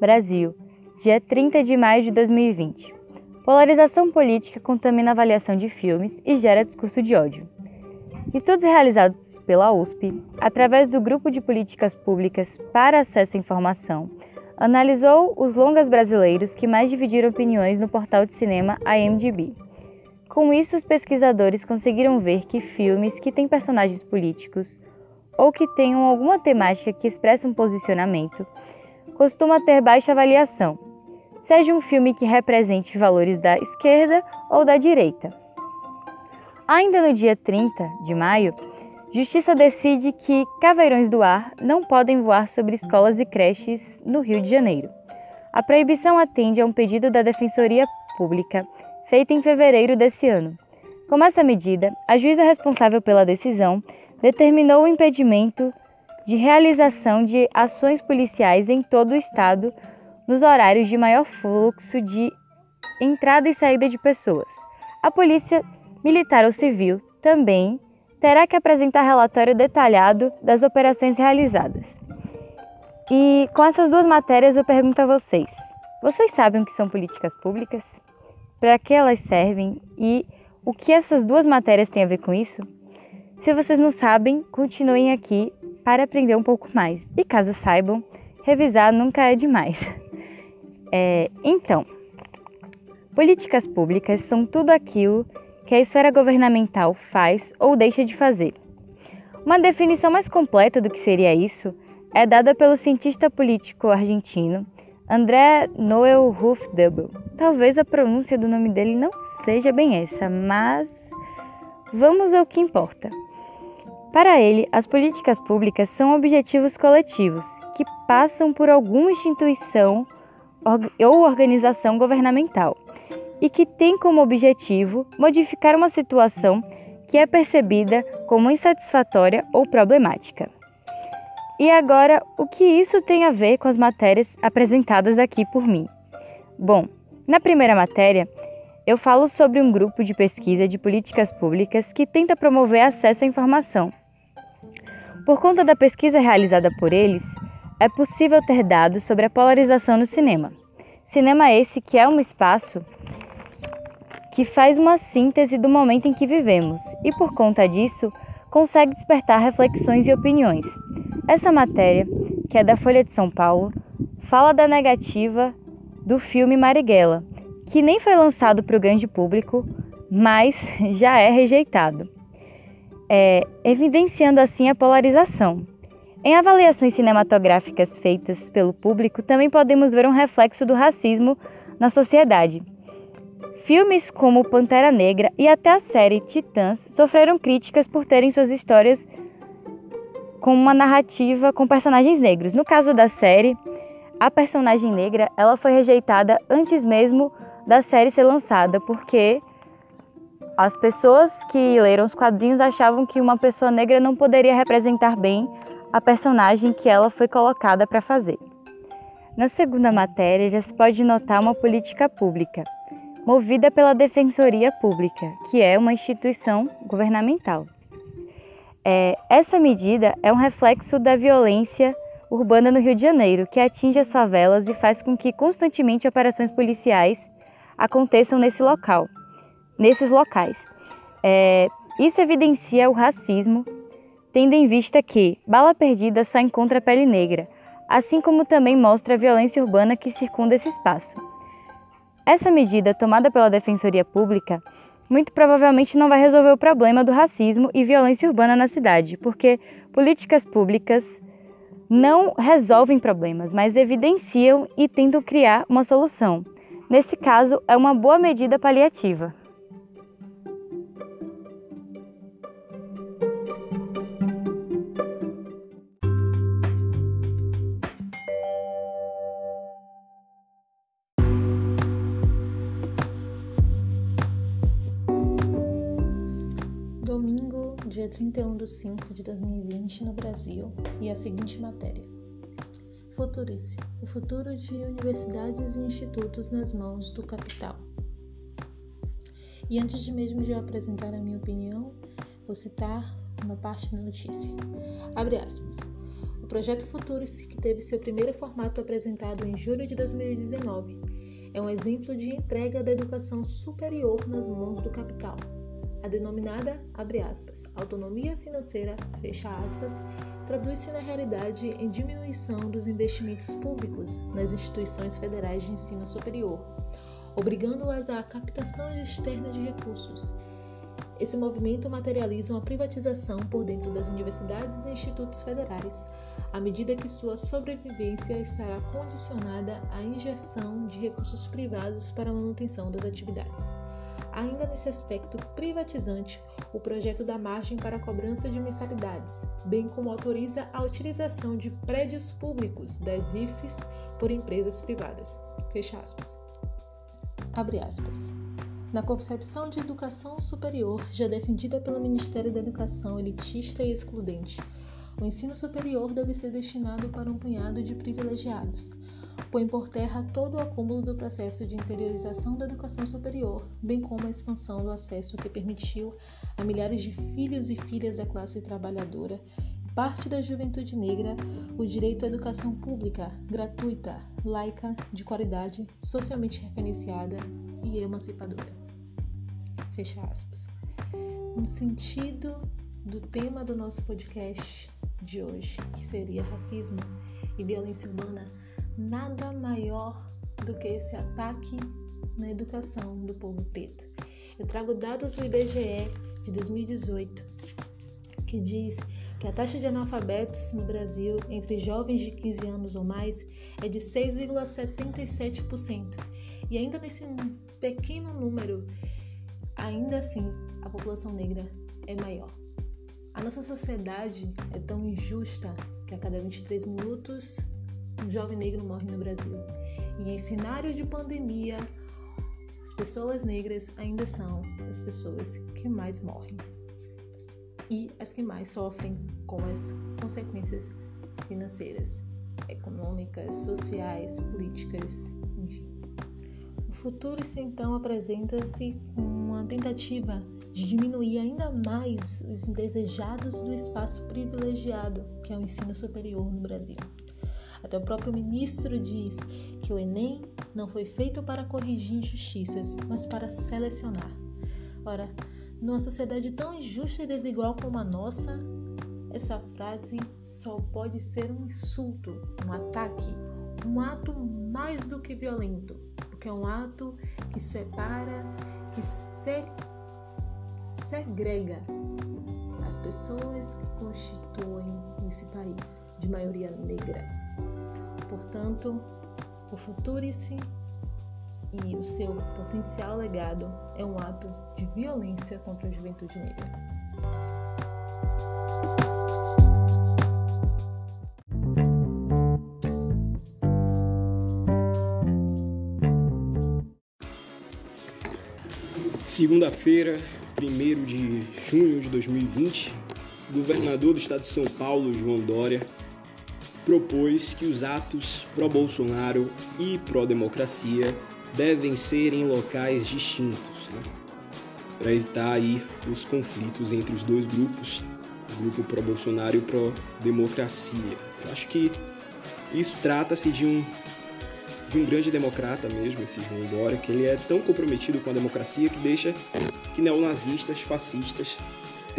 Brasil, dia 30 de maio de 2020. Polarização política contamina a avaliação de filmes e gera discurso de ódio. Estudos realizados pela USP, através do Grupo de Políticas Públicas para Acesso à Informação, analisou os longas brasileiros que mais dividiram opiniões no portal de cinema IMDb. Com isso, os pesquisadores conseguiram ver que filmes que têm personagens políticos ou que tenham alguma temática que expressa um posicionamento costuma ter baixa avaliação, seja um filme que represente valores da esquerda ou da direita. Ainda no dia 30 de maio, Justiça decide que caveirões do ar não podem voar sobre escolas e creches no Rio de Janeiro. A proibição atende a um pedido da Defensoria Pública feito em fevereiro desse ano. Com essa medida, a juíza responsável pela decisão determinou o impedimento de realização de ações policiais em todo o estado nos horários de maior fluxo de entrada e saída de pessoas. A Polícia Militar ou Civil também terá que apresentar relatório detalhado das operações realizadas. E com essas duas matérias eu pergunto a vocês: vocês sabem o que são políticas públicas? Para que elas servem e o que essas duas matérias têm a ver com isso? Se vocês não sabem, continuem aqui para aprender um pouco mais. E caso saibam, revisar nunca é demais. É, então, políticas públicas são tudo aquilo que a esfera governamental faz ou deixa de fazer. Uma definição mais completa do que seria isso é dada pelo cientista político argentino André Noel Hufdubel. Talvez a pronúncia do nome dele não seja bem essa, mas vamos ao que importa. Para ele, as políticas públicas são objetivos coletivos que passam por alguma instituição ou organização governamental e que tem como objetivo modificar uma situação que é percebida como insatisfatória ou problemática. E agora, o que isso tem a ver com as matérias apresentadas aqui por mim? Bom, na primeira matéria, eu falo sobre um grupo de pesquisa de políticas públicas que tenta promover acesso à informação. Por conta da pesquisa realizada por eles, é possível ter dados sobre a polarização no cinema. Cinema esse que é um espaço que faz uma síntese do momento em que vivemos e, por conta disso, consegue despertar reflexões e opiniões. Essa matéria, que é da Folha de São Paulo, fala da negativa do filme Marighella, que nem foi lançado para o grande público, mas já é rejeitado, é, evidenciando assim a polarização. Em avaliações cinematográficas feitas pelo público, também podemos ver um reflexo do racismo na sociedade. Filmes como Pantera Negra e até a série Titãs sofreram críticas por terem suas histórias com uma narrativa com personagens negros. No caso da série, a personagem negra ela foi rejeitada antes mesmo da série ser lançada, porque as pessoas que leram os quadrinhos achavam que uma pessoa negra não poderia representar bem a personagem que ela foi colocada para fazer. Na segunda matéria, já se pode notar uma política pública movida pela Defensoria Pública, que é uma instituição governamental. É, essa medida é um reflexo da violência urbana no Rio de Janeiro, que atinge as favelas e faz com que constantemente operações policiais aconteçam nesse local, nesses locais. É, isso evidencia o racismo, tendo em vista que bala perdida só encontra pele negra, assim como também mostra a violência urbana que circunda esse espaço. Essa medida, tomada pela Defensoria Pública, muito provavelmente não vai resolver o problema do racismo e violência urbana na cidade, porque políticas públicas não resolvem problemas, mas evidenciam e tentam criar uma solução. Nesse caso, é uma boa medida paliativa. 31 de 5 de 2020 no Brasil, e a seguinte matéria. Futurice: o futuro de universidades e institutos nas mãos do capital. E antes de mesmo de eu apresentar a minha opinião, vou citar uma parte da notícia. Abre aspas. O projeto Futuris, que teve seu primeiro formato apresentado em julho de 2019, é um exemplo de entrega da educação superior nas mãos do capital. A denominada, abre aspas, autonomia financeira, fecha aspas, traduz-se na realidade em diminuição dos investimentos públicos nas instituições federais de ensino superior, obrigando-as à captação externa de recursos. Esse movimento materializa uma privatização por dentro das universidades e institutos federais, à medida que sua sobrevivência estará condicionada à injeção de recursos privados para a manutenção das atividades. Ainda nesse aspecto privatizante, o projeto dá margem para a cobrança de mensalidades, bem como autoriza a utilização de prédios públicos das IFES por empresas privadas. Fecha aspas. Abre aspas. Na concepção de educação superior, já defendida pelo Ministério da Educação elitista e excludente, o ensino superior deve ser destinado para um punhado de privilegiados, põe por terra todo o acúmulo do processo de interiorização da educação superior, bem como a expansão do acesso que permitiu a milhares de filhos e filhas da classe trabalhadora e parte da juventude negra o direito à educação pública, gratuita, laica, de qualidade, socialmente referenciada e emancipadora. Fecha aspas. No sentido do tema do nosso podcast de hoje, que seria racismo e violência urbana, nada maior do que esse ataque na educação do povo preto. Eu trago dados do IBGE de 2018 que diz que a taxa de analfabetos no Brasil entre jovens de 15 anos ou mais é de 6,77%. E ainda nesse pequeno número, ainda assim, a população negra é maior. A nossa sociedade é tão injusta que a cada 23 minutos um jovem negro morre no Brasil. E em cenário de pandemia, as pessoas negras ainda são as pessoas que mais morrem e as que mais sofrem com as consequências financeiras, econômicas, sociais, políticas, enfim. O futuro, então, apresenta-se com uma tentativa de diminuir ainda mais os indesejados do espaço privilegiado que é o ensino superior no Brasil. Até o próprio ministro diz que o Enem não foi feito para corrigir injustiças, mas para selecionar. Ora, numa sociedade tão injusta e desigual como a nossa, essa frase só pode ser um insulto, um ataque, um ato mais do que violento, porque é um ato que separa, que se, segrega as pessoas que constituem esse país de maioria negra. Portanto, o Futurice e o seu potencial legado é um ato de violência contra a juventude negra. Segunda-feira, 1 de junho de 2020, o governador do estado de São Paulo, João Dória, propôs que os atos pró-Bolsonaro e pró-democracia devem ser em locais distintos, né? para evitar aí os conflitos entre os dois grupos, o grupo pró-Bolsonaro e pró-democracia. Acho que isso trata-se de um de um grande democrata mesmo, esse João Dória, que ele é tão comprometido com a democracia que deixa que neonazistas, fascistas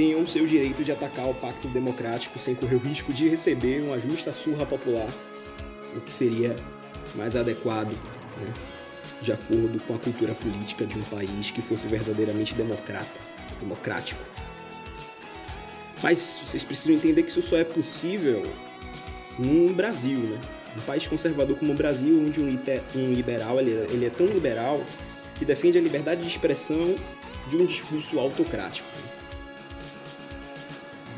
tenham seu direito de atacar o pacto democrático sem correr o risco de receber uma justa surra popular, o que seria mais adequado, né, de acordo com a cultura política de um país que fosse verdadeiramente democrata, democrático. Mas vocês precisam entender que isso só é possível no Brasil, né? Um país conservador como o Brasil, onde um, um liberal ele, é, ele é tão liberal que defende a liberdade de expressão de um discurso autocrático.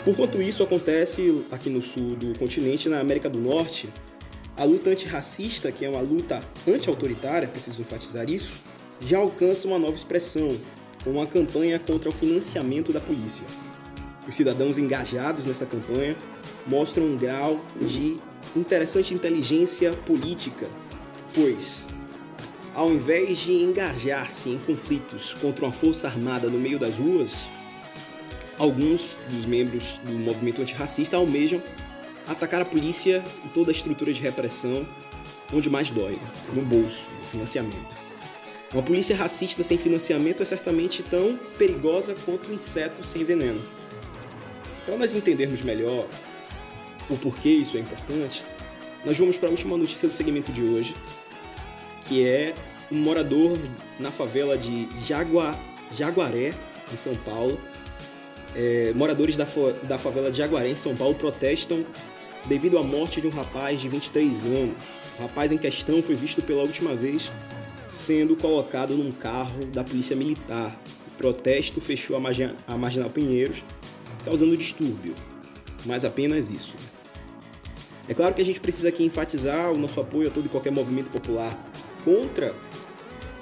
Por quanto isso acontece aqui no sul do continente, na América do Norte, a luta antirracista, que é uma luta anti-autoritária, preciso enfatizar isso, já alcança uma nova expressão, com uma campanha contra o financiamento da polícia. Os cidadãos engajados nessa campanha mostram um grau de interessante inteligência política, pois, ao invés de engajar-se em conflitos contra uma força armada no meio das ruas, alguns dos membros do movimento antirracista almejam atacar a polícia e toda a estrutura de repressão onde mais dói, no bolso, no financiamento. Uma polícia racista sem financiamento é certamente tão perigosa quanto um inseto sem veneno. Para nós entendermos melhor o porquê isso é importante, nós vamos para a última notícia do segmento de hoje, que é um morador na favela de Jagua, Jaguaré, em São Paulo. É, moradores da, da favela de Jaguaré, em São Paulo, protestam devido à morte de um rapaz de 23 anos. O rapaz em questão foi visto pela última vez sendo colocado num carro da Polícia Militar. O protesto fechou a, Marginal, a Marginal Pinheiros, causando distúrbio. Mas apenas isso. É claro que a gente precisa aqui enfatizar o nosso apoio a todo e qualquer movimento popular contra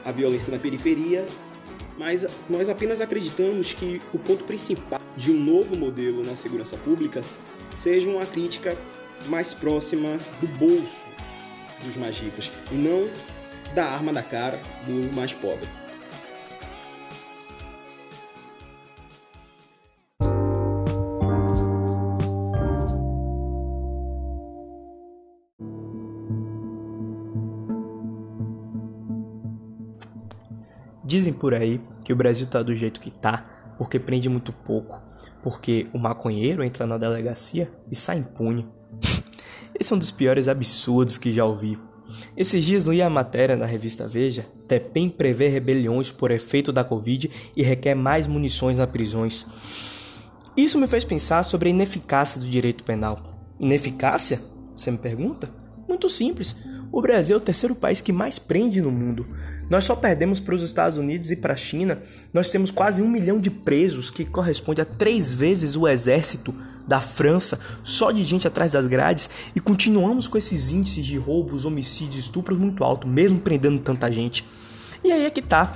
a violência na periferia, mas nós apenas acreditamos que o ponto principal de um novo modelo na segurança pública seja uma crítica mais próxima do bolso dos mais ricos e não da arma na cara do mais pobre. Dizem por aí que o Brasil tá do jeito que tá porque prende muito pouco, porque o maconheiro entra na delegacia e sai impune. Esse é um dos piores absurdos que já ouvi. Esses dias li a matéria na revista Veja, TEPEM prevê rebeliões por efeito da Covid e requer mais munições nas prisões. Isso me fez pensar sobre a ineficácia do direito penal. Ineficácia? Você me pergunta? Muito simples. O Brasil é o terceiro país que mais prende no mundo. Nós só perdemos para os Estados Unidos e para a China. Nós temos quase um milhão de presos, que corresponde a três vezes o exército da França, só de gente atrás das grades, e continuamos com esses índices de roubos, homicídios, estupros muito altos, mesmo prendendo tanta gente. E aí é que tá.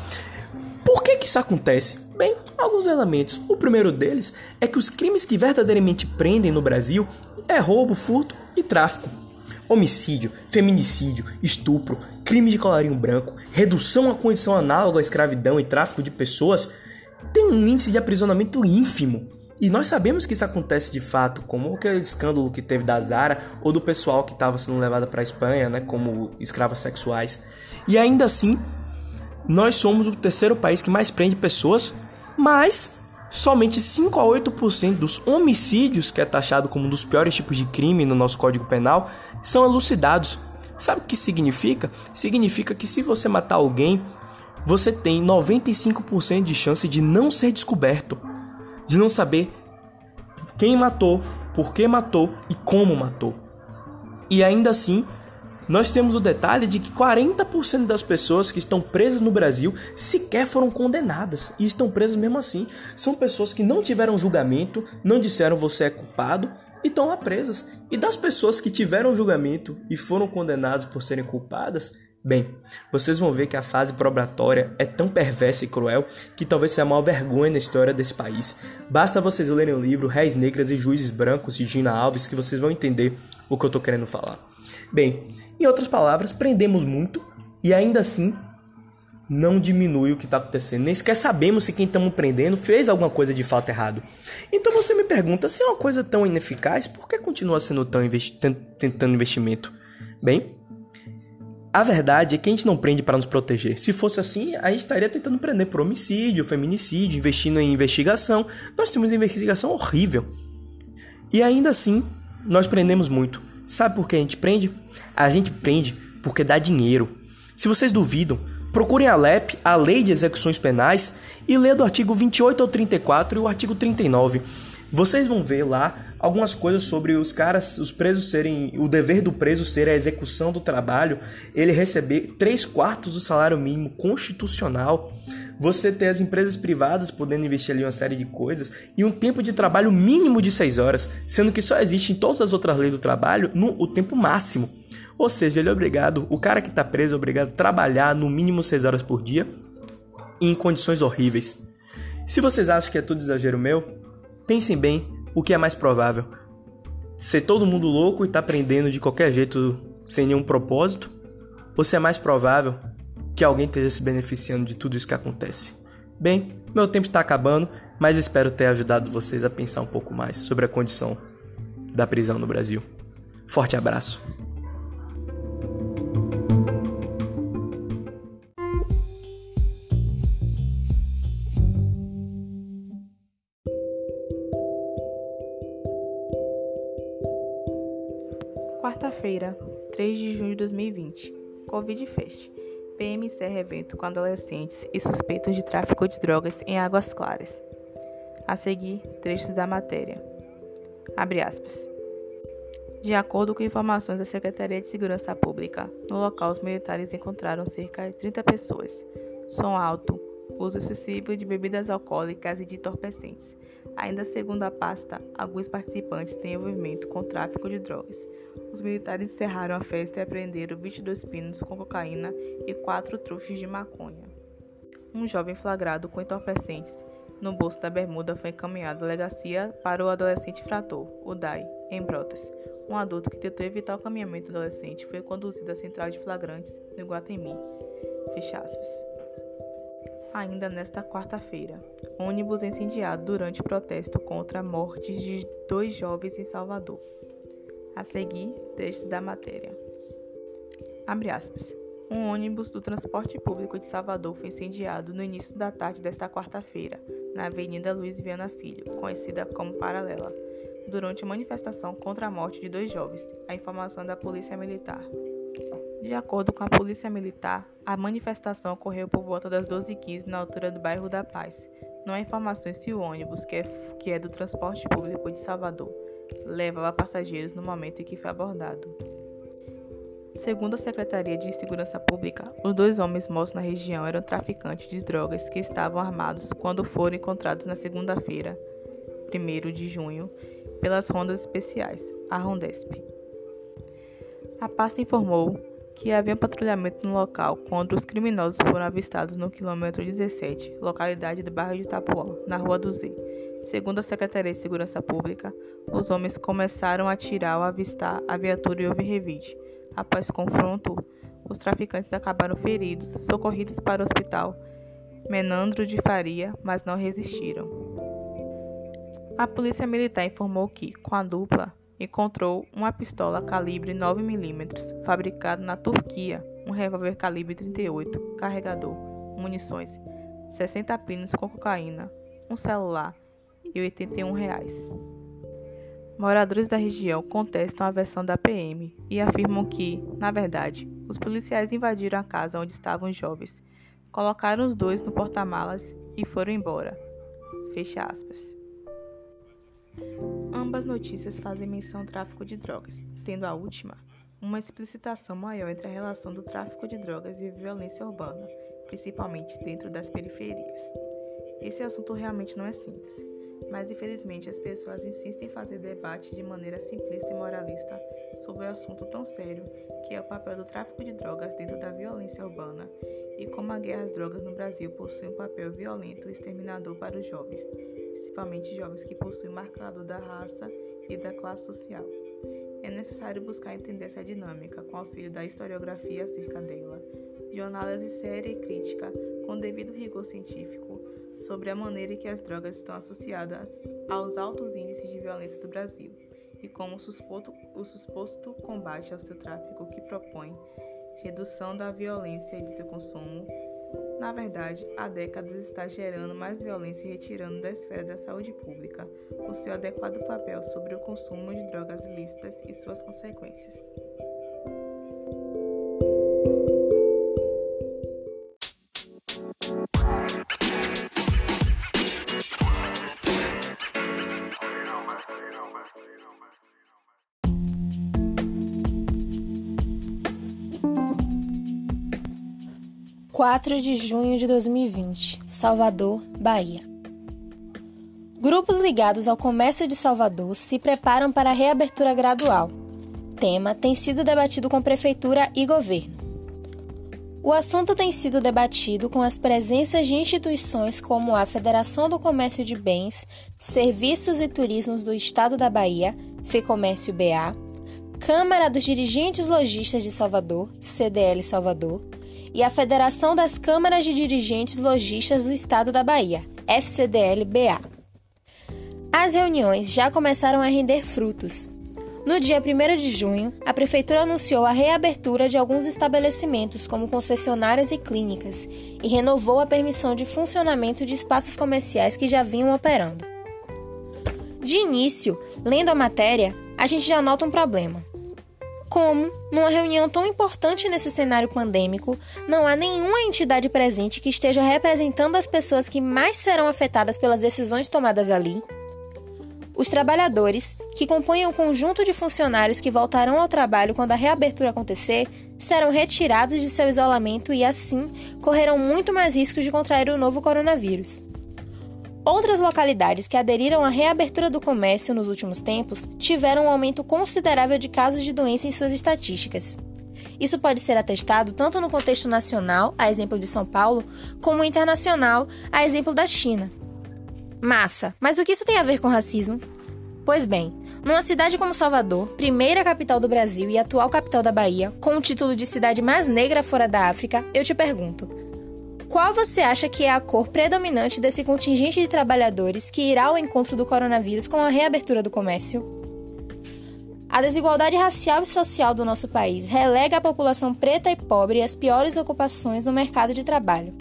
Por que, que isso acontece? Bem, alguns elementos. O primeiro deles é que os crimes que verdadeiramente prendem no Brasil é roubo, furto e tráfico. Homicídio, feminicídio, estupro, crime de colarinho branco, redução à condição análoga à escravidão e tráfico de pessoas tem um índice de aprisionamento ínfimo. E nós sabemos que isso acontece de fato, como aquele escândalo que teve da Zara ou do pessoal que estava sendo levado para a Espanha, né, como escravos sexuais. E ainda assim, nós somos o terceiro país que mais prende pessoas, mas somente 5 a 8% dos homicídios, que é taxado como um dos piores tipos de crime no nosso Código Penal, são elucidados. Sabe o que significa? Significa que se você matar alguém, você tem 95% de chance de não ser descoberto de não saber quem matou, por que matou e como matou. E ainda assim, nós temos o detalhe de que 40% das pessoas que estão presas no Brasil sequer foram condenadas e estão presas mesmo assim. São pessoas que não tiveram julgamento, não disseram você é culpado e estão lá presas. E das pessoas que tiveram julgamento e foram condenadas por serem culpadas, Bem, vocês vão ver que a fase probatória é tão perversa e cruel que talvez seja a maior vergonha na história desse país. Basta vocês lerem o livro Réis Negras e Juízes Brancos de Gina Alves que vocês vão entender o que eu tô querendo falar. Bem, em outras palavras, prendemos muito e ainda assim não diminui o que está acontecendo. Nem sequer sabemos se quem estamos prendendo fez alguma coisa de fato errado. Então você me pergunta, se é uma coisa tão ineficaz, por que continua sendo tão investi tentando investimento? Bem, a verdade é que a gente não prende para nos proteger. Se fosse assim, a gente estaria tentando prender por homicídio, feminicídio, investindo em investigação. Nós temos investigação horrível. E ainda assim, nós prendemos muito. Sabe por que a gente prende? A gente prende porque dá dinheiro. Se vocês duvidam, procurem a LEP, a Lei de Execuções Penais, e leiam do artigo 28 ao 34 e o artigo 39. Vocês vão ver lá algumas coisas sobre os caras, os presos serem. O dever do preso ser a execução do trabalho, ele receber 3 quartos do salário mínimo constitucional. Você ter as empresas privadas podendo investir ali uma série de coisas e um tempo de trabalho mínimo de 6 horas, sendo que só existe em todas as outras leis do trabalho no o tempo máximo. Ou seja, ele é obrigado, o cara que está preso é obrigado a trabalhar no mínimo 6 horas por dia em condições horríveis. Se vocês acham que é tudo exagero meu, Pensem bem o que é mais provável: ser todo mundo louco e tá aprendendo de qualquer jeito sem nenhum propósito, ou se é mais provável que alguém esteja se beneficiando de tudo isso que acontece. Bem, meu tempo está acabando, mas espero ter ajudado vocês a pensar um pouco mais sobre a condição da prisão no Brasil. Forte abraço! Covid Fest. PM encerra evento com adolescentes e suspeitos de tráfico de drogas em Águas Claras. A seguir, trechos da matéria. Abre aspas. De acordo com informações da Secretaria de Segurança Pública, no local os militares encontraram cerca de 30 pessoas. Som alto, uso excessivo de bebidas alcoólicas e de entorpecentes. Ainda segundo a pasta, alguns participantes têm envolvimento com tráfico de drogas. Os militares encerraram a festa e apreenderam 22 pinos com cocaína e 4 trufos de maconha. Um jovem flagrado com entorpecentes no bolso da bermuda foi encaminhado à delegacia para o adolescente frator, o DAI, em Brotas. Um adulto que tentou evitar o caminhamento do adolescente foi conduzido à central de flagrantes no Iguatemi. Fecha aspas. Ainda nesta quarta-feira, ônibus incendiado durante protesto contra a morte de dois jovens em Salvador. A seguir, textos da matéria. Abre aspas. Um ônibus do transporte público de Salvador foi incendiado no início da tarde desta quarta-feira, na Avenida Luiz Viana Filho, conhecida como Paralela, durante a manifestação contra a morte de dois jovens, a informação da Polícia Militar. De acordo com a Polícia Militar, a manifestação ocorreu por volta das 12h15 na altura do bairro da Paz. Não há informações se o ônibus, que é, que é do transporte público de Salvador, levava passageiros no momento em que foi abordado. Segundo a Secretaria de Segurança Pública, os dois homens mortos na região eram traficantes de drogas que estavam armados quando foram encontrados na segunda-feira, 1 de junho, pelas rondas especiais, a Rondesp. A pasta informou que havia patrulhamento no local quando os criminosos foram avistados no quilômetro 17, localidade do bairro de Itapuã, na Rua do Z. Segundo a Secretaria de Segurança Pública, os homens começaram a atirar ao avistar a viatura e houve revide. Após confronto, os traficantes acabaram feridos, socorridos para o hospital Menandro de Faria, mas não resistiram. A polícia militar informou que, com a dupla, encontrou uma pistola calibre 9mm fabricada na Turquia, um revólver calibre 38, carregador, munições, 60 pinos com cocaína, um celular e 81 reais. Moradores da região contestam a versão da PM e afirmam que, na verdade, os policiais invadiram a casa onde estavam os jovens, colocaram os dois no porta-malas e foram embora. Fecha aspas. Ambas notícias fazem menção ao tráfico de drogas, tendo a última uma explicitação maior entre a relação do tráfico de drogas e violência urbana, principalmente dentro das periferias. Esse assunto realmente não é simples mas infelizmente as pessoas insistem em fazer debate de maneira simplista e moralista sobre o um assunto tão sério que é o papel do tráfico de drogas dentro da violência urbana e como a guerra às drogas no Brasil possui um papel violento e exterminador para os jovens, principalmente jovens que possuem marcador da raça e da classe social. É necessário buscar entender essa dinâmica com auxílio da historiografia acerca dela, de uma análise séria e crítica com devido rigor científico sobre a maneira em que as drogas estão associadas aos altos índices de violência do Brasil e como o suposto, o suposto combate ao seu tráfico que propõe redução da violência e de seu consumo, na verdade, há décadas está gerando mais violência e retirando da esfera da saúde pública o seu adequado papel sobre o consumo de drogas ilícitas e suas consequências. 4 de junho de 2020, Salvador, Bahia. Grupos ligados ao comércio de Salvador se preparam para a reabertura gradual. Tema tem sido debatido com prefeitura e governo. O assunto tem sido debatido com as presenças de instituições como a Federação do Comércio de Bens, Serviços e Turismos do Estado da Bahia, FEComércio BA, Câmara dos Dirigentes Logistas de Salvador, CDL Salvador, e a Federação das Câmaras de Dirigentes Logistas do Estado da Bahia, FCDL-BA. As reuniões já começaram a render frutos. No dia 1 de junho, a Prefeitura anunciou a reabertura de alguns estabelecimentos, como concessionárias e clínicas, e renovou a permissão de funcionamento de espaços comerciais que já vinham operando. De início, lendo a matéria, a gente já nota um problema. Como, numa reunião tão importante nesse cenário pandêmico, não há nenhuma entidade presente que esteja representando as pessoas que mais serão afetadas pelas decisões tomadas ali, os trabalhadores, que compõem o um conjunto de funcionários que voltarão ao trabalho quando a reabertura acontecer, serão retirados de seu isolamento e, assim, correrão muito mais riscos de contrair o novo coronavírus. Outras localidades que aderiram à reabertura do comércio nos últimos tempos tiveram um aumento considerável de casos de doença em suas estatísticas. Isso pode ser atestado tanto no contexto nacional, a exemplo de São Paulo, como internacional, a exemplo da China. Massa, mas o que isso tem a ver com racismo? Pois bem, numa cidade como Salvador, primeira capital do Brasil e atual capital da Bahia, com o título de cidade mais negra fora da África, eu te pergunto: qual você acha que é a cor predominante desse contingente de trabalhadores que irá ao encontro do coronavírus com a reabertura do comércio? A desigualdade racial e social do nosso país relega a população preta e pobre às piores ocupações no mercado de trabalho.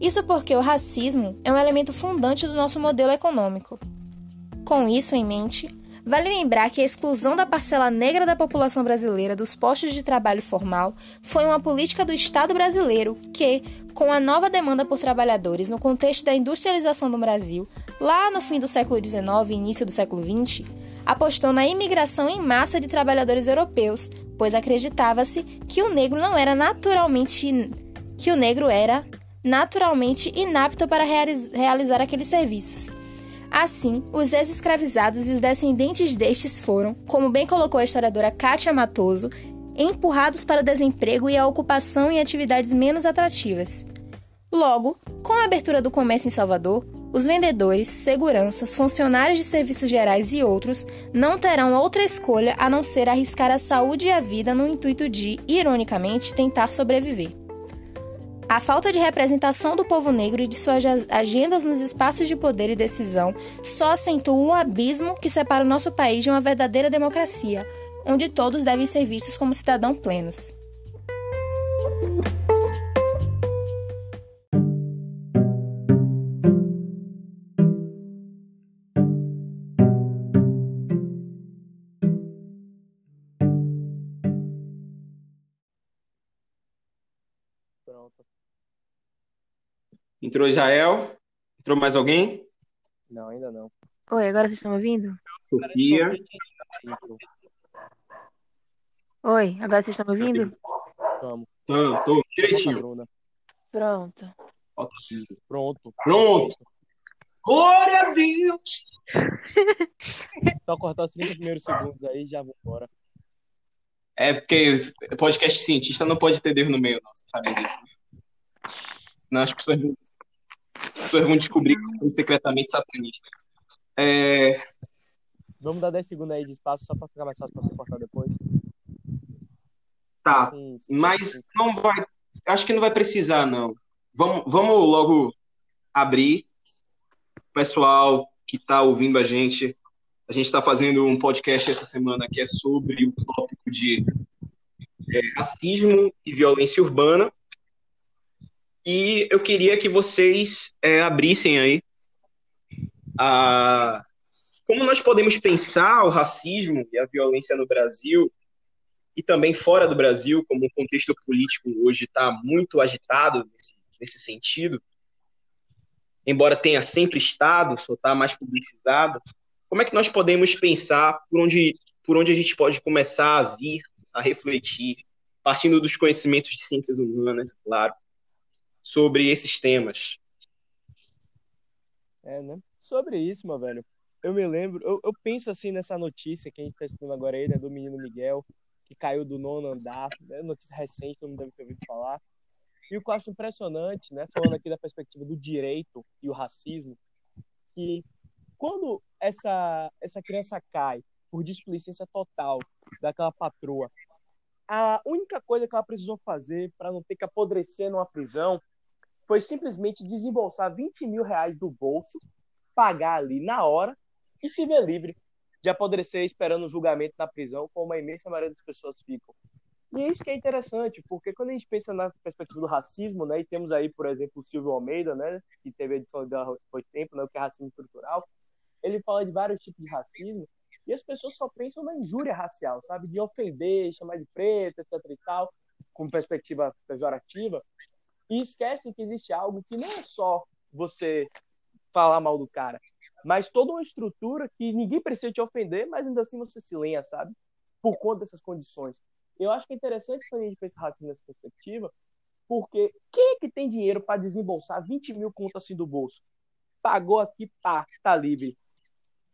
Isso porque o racismo é um elemento fundante do nosso modelo econômico. Com isso em mente, vale lembrar que a exclusão da parcela negra da população brasileira dos postos de trabalho formal foi uma política do Estado brasileiro que, com a nova demanda por trabalhadores no contexto da industrialização do Brasil, lá no fim do século XIX e início do século XX, apostou na imigração em massa de trabalhadores europeus, pois acreditava-se que o negro não era naturalmente que o negro era naturalmente inapto para realizar aqueles serviços. Assim, os ex-escravizados e os descendentes destes foram, como bem colocou a historiadora Kátia Matoso, empurrados para o desemprego e a ocupação em atividades menos atrativas. Logo, com a abertura do comércio em Salvador, os vendedores, seguranças, funcionários de serviços gerais e outros não terão outra escolha a não ser arriscar a saúde e a vida no intuito de, ironicamente, tentar sobreviver. A falta de representação do povo negro e de suas agendas nos espaços de poder e decisão só acentua o abismo que separa o nosso país de uma verdadeira democracia, onde todos devem ser vistos como cidadãos plenos. Entrou Israel. Entrou mais alguém? Não, ainda não. Oi, agora vocês estão me ouvindo? Sofia. Oi, agora vocês estão me ouvindo? Tô, tô, direitinho. Pronto. Pronto. Pronto. Glória a Deus! Só cortar os 30 primeiros segundos aí e já vou embora. É porque podcast cientista não pode ter Deus no meio, não. Você sabe disso. Não, as pessoas as pessoas vão descobrir que sou secretamente satanista. É... Vamos dar 10 segundos aí de espaço só pra ficar mais fácil pra você cortar depois. Tá, sim, sim, mas sim. não vai. Acho que não vai precisar, não. Vamos, vamos logo abrir. Pessoal que está ouvindo a gente, a gente está fazendo um podcast essa semana que é sobre o tópico de é, racismo e violência urbana. E eu queria que vocês é, abrissem aí a como nós podemos pensar o racismo e a violência no Brasil e também fora do Brasil, como o contexto político hoje está muito agitado nesse, nesse sentido, embora tenha sempre estado, só está mais publicizado, como é que nós podemos pensar por onde, por onde a gente pode começar a vir, a refletir, partindo dos conhecimentos de ciências humanas, claro, sobre esses temas. É, né? Sobre isso, meu velho, eu me lembro, eu, eu penso assim nessa notícia que a gente está estudando agora aí, né, do menino Miguel, que caiu do nono andar, né, notícia recente, todo mundo deve ter ouvido falar. E o que eu acho impressionante, né, falando aqui da perspectiva do direito e o racismo, que quando essa, essa criança cai por displicência total daquela patroa, a única coisa que ela precisou fazer para não ter que apodrecer numa prisão foi simplesmente desembolsar 20 mil reais do bolso, pagar ali na hora e se ver livre de apodrecer esperando o julgamento na prisão, como a imensa maioria das pessoas ficam. E isso que é interessante, porque quando a gente pensa na perspectiva do racismo, né, e temos aí, por exemplo, o Silvio Almeida, né, que teve a edição da Foi Tempo, né, o que é racismo estrutural, ele fala de vários tipos de racismo, e as pessoas só pensam na injúria racial, sabe, de ofender, chamar de preto, etc e tal, com perspectiva pejorativa, e esquecem que existe algo que não é só você falar mal do cara, mas toda uma estrutura que ninguém precisa te ofender, mas ainda assim você se lenha, sabe? Por conta dessas condições. Eu acho que é interessante quando a gente pensa racismo nessa perspectiva, porque quem é que tem dinheiro para desembolsar 20 mil contas assim do bolso? Pagou aqui, pá, tá livre.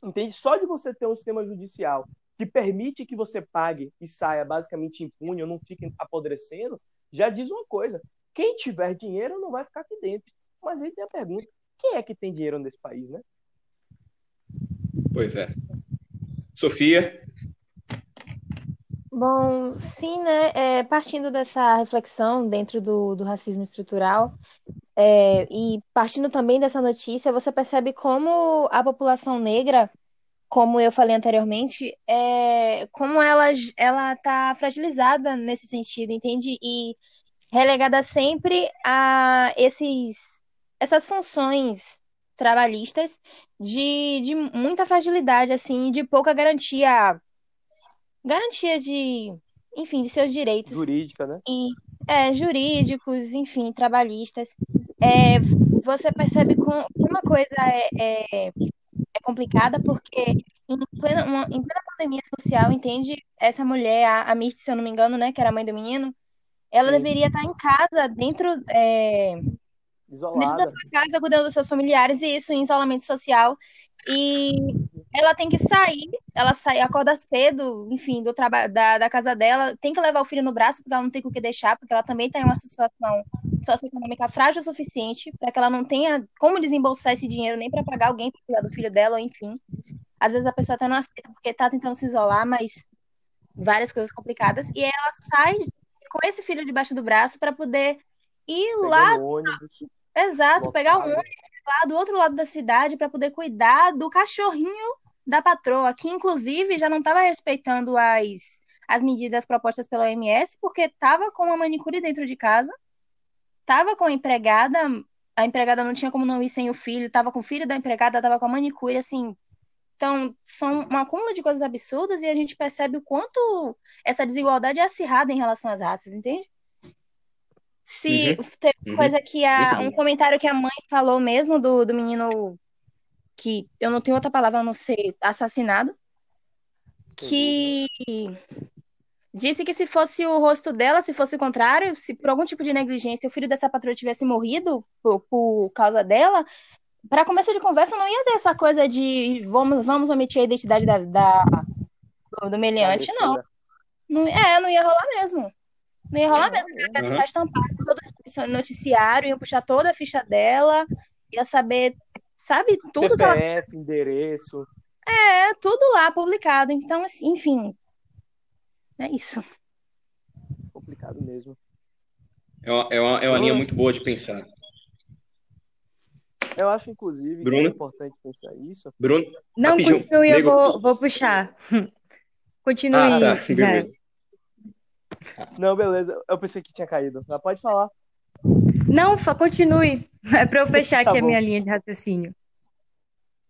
Entende? Só de você ter um sistema judicial que permite que você pague e saia basicamente impune ou não fique apodrecendo, já diz uma coisa. Quem tiver dinheiro não vai ficar aqui dentro. Mas aí tem a pergunta: quem é que tem dinheiro nesse país, né? Pois é. Sofia? Bom, sim, né? É, partindo dessa reflexão dentro do, do racismo estrutural, é, e partindo também dessa notícia, você percebe como a população negra, como eu falei anteriormente, é, como ela ela está fragilizada nesse sentido, entende? E relegada sempre a esses, essas funções trabalhistas de, de muita fragilidade, assim, de pouca garantia garantia de, enfim, de seus direitos. Jurídica, né? E, é, jurídicos, enfim, trabalhistas. É, você percebe como uma coisa é, é, é complicada porque em plena, uma, em plena pandemia social, entende? Essa mulher, a, a Mirth, se eu não me engano, né, que era a mãe do menino, ela Sim. deveria estar em casa, dentro, é, Isolada. dentro da sua casa, cuidando dos seus familiares, e isso em isolamento social. E ela tem que sair, ela sai, acorda cedo, enfim, do trabalho da, da casa dela, tem que levar o filho no braço, porque ela não tem com o que deixar, porque ela também está em uma situação socioeconômica frágil o suficiente para que ela não tenha como desembolsar esse dinheiro nem para pagar alguém para cuidar do filho dela, enfim. Às vezes a pessoa até não aceita porque está tentando se isolar, mas várias coisas complicadas. E ela sai com esse filho debaixo do braço para poder ir Pegando lá. ônibus, Exato, pegar um lotado. ônibus lá do outro lado da cidade para poder cuidar do cachorrinho da patroa, que inclusive já não estava respeitando as, as medidas propostas pela OMS, porque estava com uma manicure dentro de casa, estava com a empregada, a empregada não tinha como não ir sem o filho, estava com o filho da empregada, estava com a manicure, assim. Então, são um acúmulo de coisas absurdas e a gente percebe o quanto essa desigualdade é acirrada em relação às raças, entende? Se Uhum, teve uhum. coisa que a, um comentário que a mãe falou mesmo do, do menino que eu não tenho outra palavra a não ser assassinado, que disse que se fosse o rosto dela, se fosse o contrário, se por algum tipo de negligência o filho dessa patroa tivesse morrido por, por causa dela, para começo de conversa não ia ter essa coisa de vamos, vamos omitir a identidade da, da- do, meliante, não. agressora. não. É, não ia rolar mesmo. Não ia rolar mesmo. Ia Aham. ficar estampado todo o noticiário, ia puxar toda a ficha dela, ia saber, sabe, tudo que ela CPF, endereço. é, tudo lá publicado. Então, assim, enfim. É isso. Complicado mesmo. É uma, é uma, é uma linha muito boa de pensar. Eu acho, inclusive, que Bruno? é importante pensar isso. Bruno? Não, Rapidinho, continue, eu vou, vou puxar. Continue, Ah, tá. Zé. Beleza. Não, beleza. Eu pensei que tinha caído. Mas pode falar. Não, fa- continue. É para eu fechar Tá aqui a bom. minha linha de raciocínio.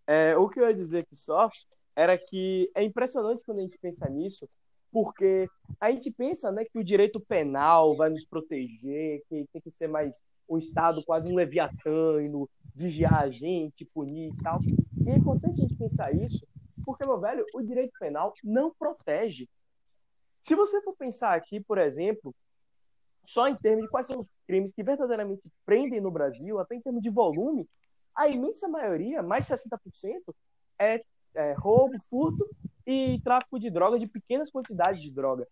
É, o que eu ia dizer aqui só era que é impressionante quando a gente pensa nisso, porque a gente pensa né, que o direito penal vai nos proteger, que tem que ser mais um Estado quase um leviatã, indo vigiar a gente, punir e tal. E é importante a gente pensar isso, porque, meu velho, o direito penal não protege. Se você for pensar aqui, por exemplo, só em termos de quais são os crimes que verdadeiramente prendem no Brasil, até em termos de volume, a imensa maioria, mais de 60%, é, é roubo, furto e tráfico de droga, de pequenas quantidades de droga.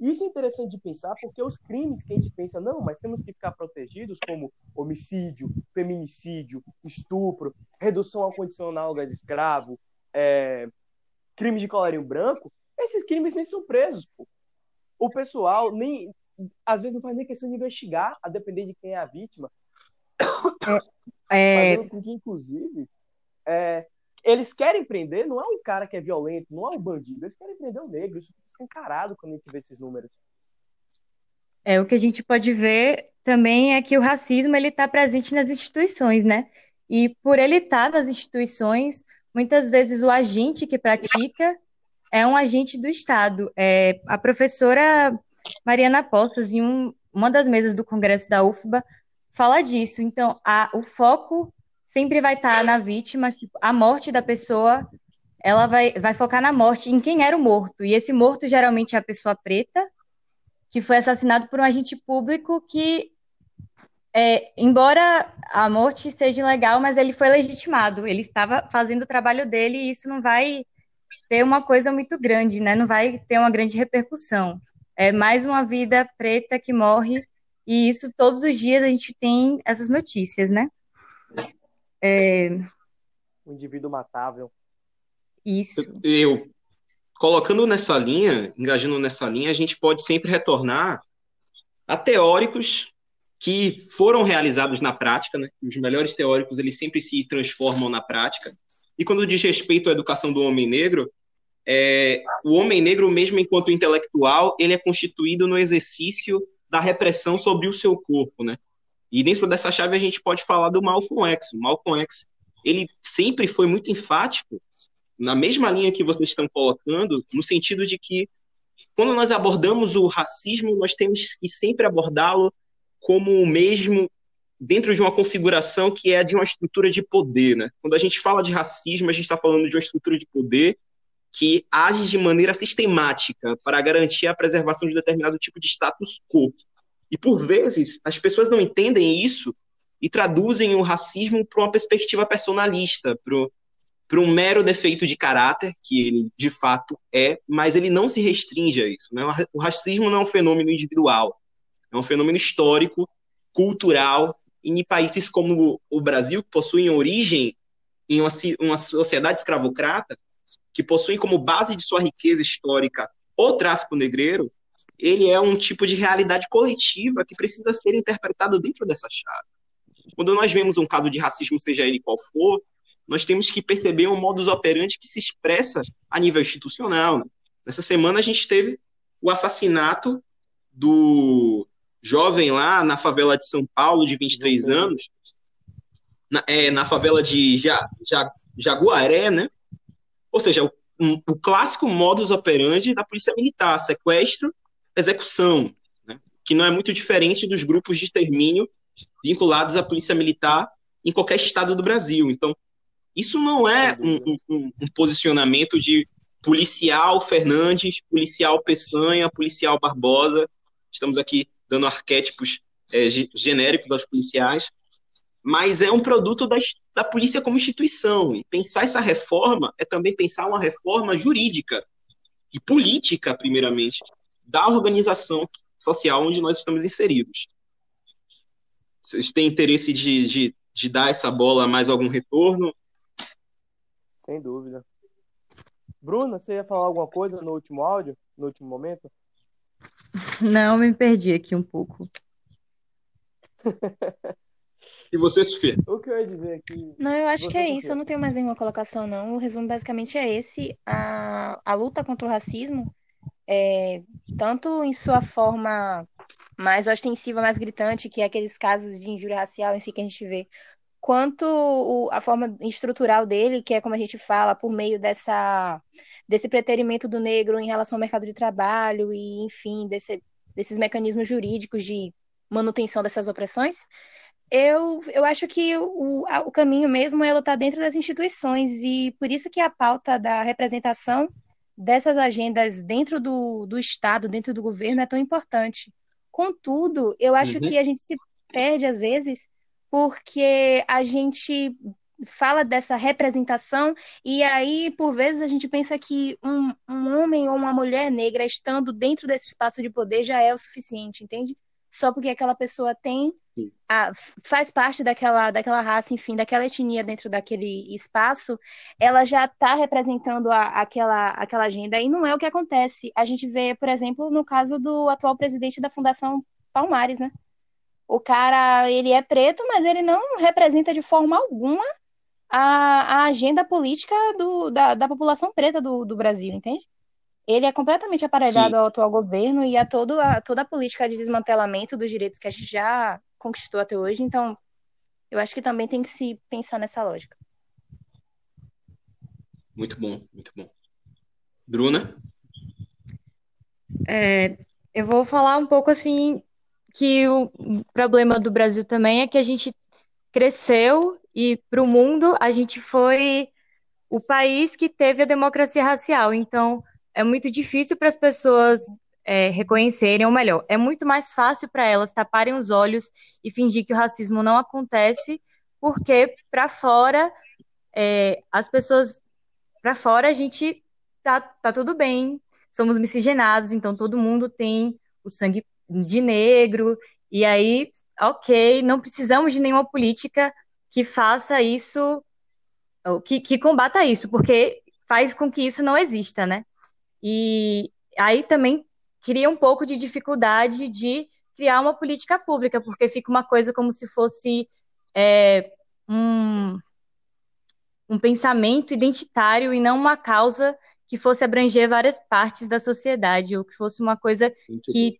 Isso é interessante de pensar porque os crimes que a gente pensa, não, mas temos que ficar protegidos, como homicídio, feminicídio, estupro, redução ao condicional de escravo, é, crime de colarinho branco, esses crimes nem são presos. Pô. O pessoal nem, às vezes não faz nem questão de investigar, a depender de quem é a vítima, É, fazendo com que, inclusive, é, eles querem prender, não é um cara que é violento, não é um bandido, eles querem prender o negro. Isso fica encarado quando a gente vê esses números. É, o que a gente pode ver também é que o racismo ele está presente nas instituições, né? E por ele estar tá nas instituições, muitas vezes o agente que pratica é um agente do Estado. É, a professora Mariana Postas, em um, uma das mesas do Congresso da UFBA, fala disso. Então, a, o foco sempre vai estar tá na vítima, tipo, a morte da pessoa, ela vai, vai focar na morte, em quem era o morto. E esse morto geralmente é a pessoa preta, que foi assassinado por um agente público que, é, embora a morte seja ilegal, mas ele foi legitimado, ele estava fazendo o trabalho dele e isso não vai ter uma coisa muito grande, né? Não vai ter uma grande repercussão. É mais uma vida preta que morre e isso todos os dias a gente tem essas notícias, né? É... Um indivíduo matável. Isso. Eu, colocando nessa linha, engajando nessa linha, a gente pode sempre retornar a teóricos que foram realizados na prática, né? Os melhores teóricos, eles sempre se transformam na prática. E quando diz respeito à educação do homem negro, é, o homem negro, mesmo enquanto intelectual, ele é constituído no exercício da repressão sobre o seu corpo, né? E dentro dessa chave a gente pode falar do Malcolm X. O Malcolm X, ele sempre foi muito enfático na mesma linha que vocês estão colocando, no sentido de que quando nós abordamos o racismo, nós temos que sempre abordá-lo como o mesmo dentro de uma configuração que é de uma estrutura de poder, né? Quando a gente fala de racismo, a gente está falando de uma estrutura de poder que age de maneira sistemática para garantir a preservação de determinado tipo de status quo. E por vezes as pessoas não entendem isso e traduzem o racismo para uma perspectiva personalista, para um mero defeito de caráter, que ele de fato é, mas ele não se restringe a isso. Né? O racismo não é um fenômeno individual, é um fenômeno histórico, cultural, e em países como o Brasil, que possuem origem em uma, uma sociedade escravocrata, que possuem como base de sua riqueza histórica o tráfico negreiro, ele é um tipo de realidade coletiva que precisa ser interpretado dentro dessa chave. Quando nós vemos um caso de racismo, seja ele qual for, nós temos que perceber um modus operandi que se expressa a nível institucional. Né? Nessa semana a gente teve o assassinato do jovem lá na favela de São Paulo, de 23 anos, na, é, na favela de ja, ja, Jaguaré, né? Ou seja, o, um, o clássico modus operandi da polícia militar, sequestro, execução, né? que não é muito diferente dos grupos de extermínio vinculados à polícia militar em qualquer estado do Brasil. Então, isso não é um, um, um posicionamento de policial Fernandes, policial Peçanha, policial Barbosa. Estamos aqui dando arquétipos é, genéricos aos policiais, mas é um produto da, da polícia como instituição. E pensar essa reforma é também pensar uma reforma jurídica e política, primeiramente, da organização social onde nós estamos inseridos. Vocês têm interesse de, de, de dar essa bola mais algum retorno? Sem dúvida. Bruna, você ia falar alguma coisa no último áudio, no último momento? Não, me perdi aqui um pouco. e você, Sofia? O que eu ia dizer aqui? Não, eu acho você, que é Sofia? isso. Eu não tenho mais nenhuma colocação, não. O resumo basicamente é esse. A, a luta contra o racismo, é, tanto em sua forma mais ostensiva, mais gritante, que é aqueles casos de injúria racial, enfim, que a gente vê, quanto o, a forma estrutural dele, que é como a gente fala, por meio dessa, desse preterimento do negro em relação ao mercado de trabalho e, enfim, desse, desses mecanismos jurídicos de manutenção dessas opressões, eu, eu acho que o, o caminho mesmo é lutar dentro das instituições e por isso que a pauta da representação dessas agendas dentro do, do Estado, dentro do governo, é tão importante. Contudo, eu acho uhum. que a gente se perde, às vezes, porque a gente fala dessa representação e aí, por vezes, a gente pensa que um, um homem ou uma mulher negra estando dentro desse espaço de poder já é o suficiente, entende? Só porque aquela pessoa tem a, faz parte daquela, daquela raça, enfim, daquela etnia dentro daquele espaço, ela já está representando a, aquela, aquela agenda. E não é o que acontece. A gente vê, por exemplo, no caso do atual presidente da Fundação Palmares, né? O cara, ele é preto, mas ele não representa de forma alguma a, a agenda política do, da, da população preta do, do Brasil, entende? Ele é completamente aparelhado Sim. ao atual governo e a, todo a toda a política de desmantelamento dos direitos que a gente já conquistou até hoje. Então, eu acho que também tem que se pensar nessa lógica. Muito bom, muito bom. Bruna? É, eu vou falar um pouco assim que o problema do Brasil também é que a gente cresceu e para o mundo a gente foi o país que teve a democracia racial. Então é muito difícil para as pessoas é, reconhecerem, ou melhor, é muito mais fácil para elas taparem os olhos e fingir que o racismo não acontece, porque para fora é, as pessoas para fora a gente tá, tá tudo bem, somos miscigenados, então todo mundo tem o sangue de negro, e aí, ok, não precisamos de nenhuma política que faça isso, que, que combata isso, porque faz com que isso não exista, né? E aí também cria um pouco de dificuldade de criar uma política pública, porque fica uma coisa como se fosse é, um, um pensamento identitário e não uma causa que fosse abranger várias partes da sociedade, ou que fosse uma coisa Muito que bom.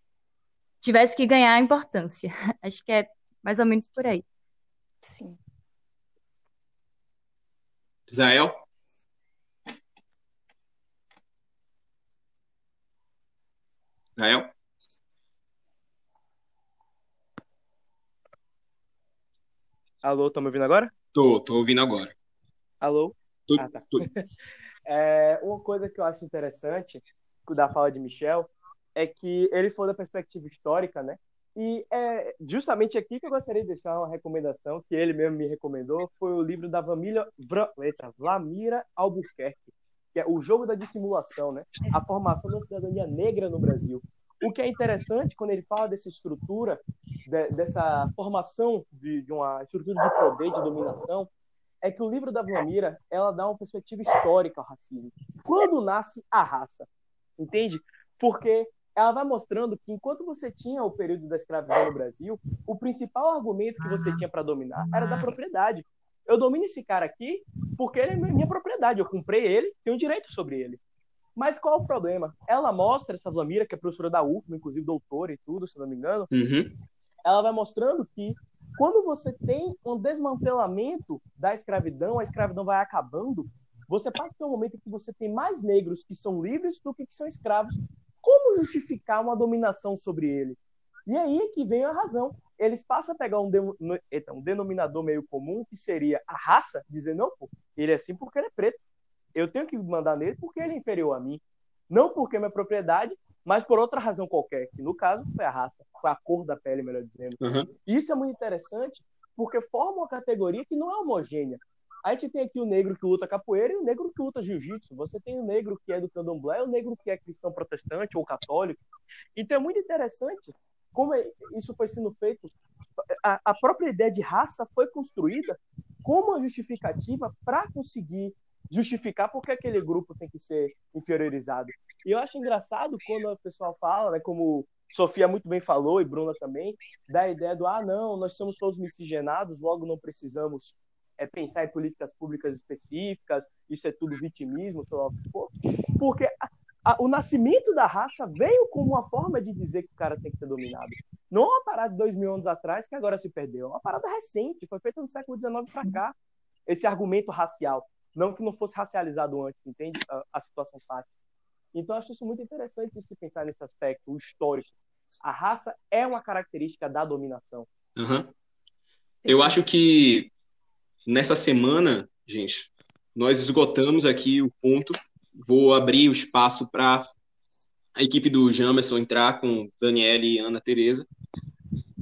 tivesse que ganhar importância. Acho que é mais ou menos por aí. Sim. Israel? Israel? Alô, tá me ouvindo agora? Tô, tô ouvindo agora. Alô? Tô, ah, tá. tô. É, uma coisa que eu acho interessante da fala de Michel é que ele foi da perspectiva histórica, né? E é justamente aqui que eu gostaria de deixar uma recomendação que ele mesmo me recomendou, foi o livro da Vamília, letra, Vlamira Albuquerque, que é O Jogo da Dissimulação, né? A formação da cidadania negra no Brasil. O que é interessante quando ele fala dessa estrutura, de, dessa formação de, de uma estrutura de poder, de dominação, é que o livro da Vlamira ela dá uma perspectiva histórica ao racismo. Quando nasce a raça, entende? Porque ela vai mostrando que enquanto você tinha o período da escravidão no Brasil, o principal argumento que você tinha para dominar era da propriedade. Eu domino esse cara aqui porque ele é minha propriedade, eu comprei ele, tenho direito sobre ele. Mas qual o problema? Ela mostra, essa Vlamira, que é professora da UFMA, inclusive doutora e tudo, se não me engano, uhum. ela vai mostrando que quando você tem um desmantelamento da escravidão, a escravidão vai acabando, você passa por um momento em que você tem mais negros que são livres do que que são escravos. Como justificar uma dominação sobre ele? E aí é que vem a razão. Eles passam a pegar um, de, então, um denominador meio comum, que seria a raça, dizer, não, pô, ele é assim porque ele é preto. Eu tenho que mandar nele porque ele é inferior a mim. Não porque é minha propriedade, mas por outra razão qualquer, que no caso foi a raça, foi a cor da pele, melhor dizendo. Uhum. Isso é muito interessante porque forma uma categoria que não é homogênea. A gente tem aqui o negro que luta capoeira e o negro que luta jiu-jitsu. Você tem o negro que é do candomblé, o negro que é cristão protestante ou católico. Então é muito interessante como é, isso foi sendo feito. A, a própria ideia de raça foi construída como uma justificativa para conseguir justificar porque aquele grupo tem que ser inferiorizado. E eu acho engraçado quando o pessoal fala, né, como Sofia muito bem falou e Bruna também, da ideia do ah, não, nós somos todos miscigenados, logo não precisamos é, pensar em políticas públicas específicas, isso é tudo vitimismo, sei lá. Porque a, o nascimento da raça veio como uma forma de dizer que o cara tem que ser dominado. Não é uma parada de dois mil anos atrás que agora se perdeu, é uma parada recente, foi feita no século XIX para cá, esse argumento racial. Não que não fosse racializado antes, entende? A, a situação fática. Então, acho isso muito interessante de se pensar nesse aspecto, o histórico. A raça é uma característica da dominação. Uhum. Eu acho que nessa semana, gente, nós esgotamos aqui o ponto. Vou abrir o espaço para a equipe do Jamerson entrar com Daniela e Ana Tereza.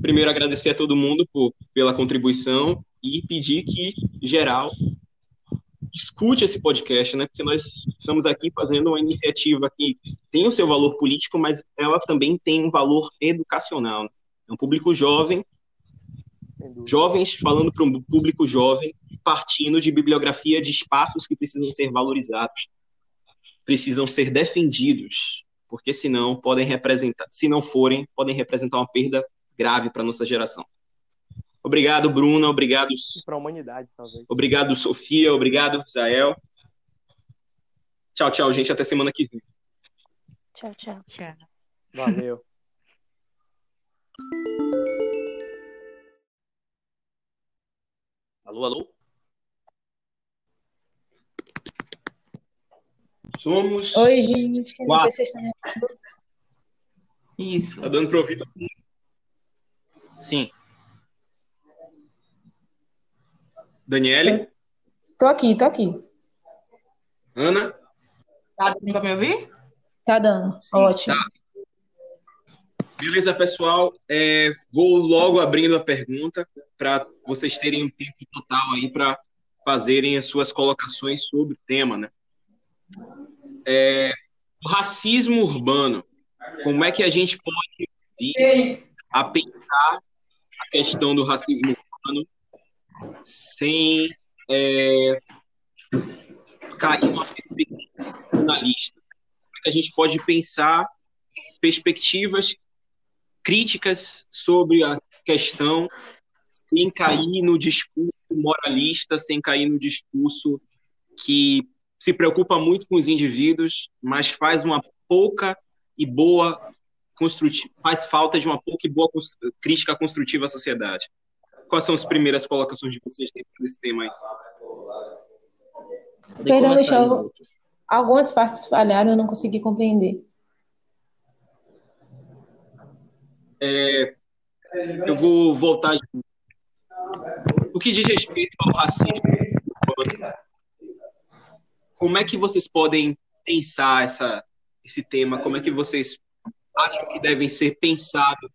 Primeiro, agradecer a todo mundo por, pela contribuição e pedir que, geral, escute esse podcast, né? Porque nós estamos aqui fazendo uma iniciativa que tem o seu valor político, mas ela também tem um valor educacional. É um público jovem, jovens falando para um público jovem, partindo de bibliografia de espaços que precisam ser valorizados, precisam ser defendidos, porque senão podem representar, se não forem, podem representar uma perda grave para nossa geração. Obrigado, Bruna. Obrigado. Para a humanidade, talvez. Obrigado, Sofia. Obrigado, Zael. Tchau, tchau, gente. Até semana que vem. Tchau, tchau. Tchau. Valeu. Alô, alô? Somos. Oi, gente. Não sei se vocês estão me Isso. Tá dando pra ouvir? Sim. Daniele? Tô aqui, tô aqui. Ana? Tá dando pra me ouvir? Tá dando. Ótimo. Beleza, pessoal. É, vou logo abrindo a pergunta para vocês terem um tempo total aí para fazerem as suas colocações sobre o tema, né? É, o racismo urbano. Como é que a gente pode vir a pensar a questão do racismo urbano sem é, cair numa perspectiva jornalista? Como é que a gente pode pensar perspectivas críticas sobre a questão sem cair no discurso moralista, sem cair no discurso que se preocupa muito com os indivíduos, mas faz uma pouca e boa construtiva, faz falta de uma pouca e boa crítica construtiva à sociedade. Quais são as primeiras colocações de vocês dentro desse tema aí? Perdão, Michel. Algumas partes falharam, eu não consegui compreender. É, eu vou voltar. O que diz respeito ao racismo, urbano, como é que vocês podem pensar essa, esse tema? Como é que vocês acham que devem ser pensadas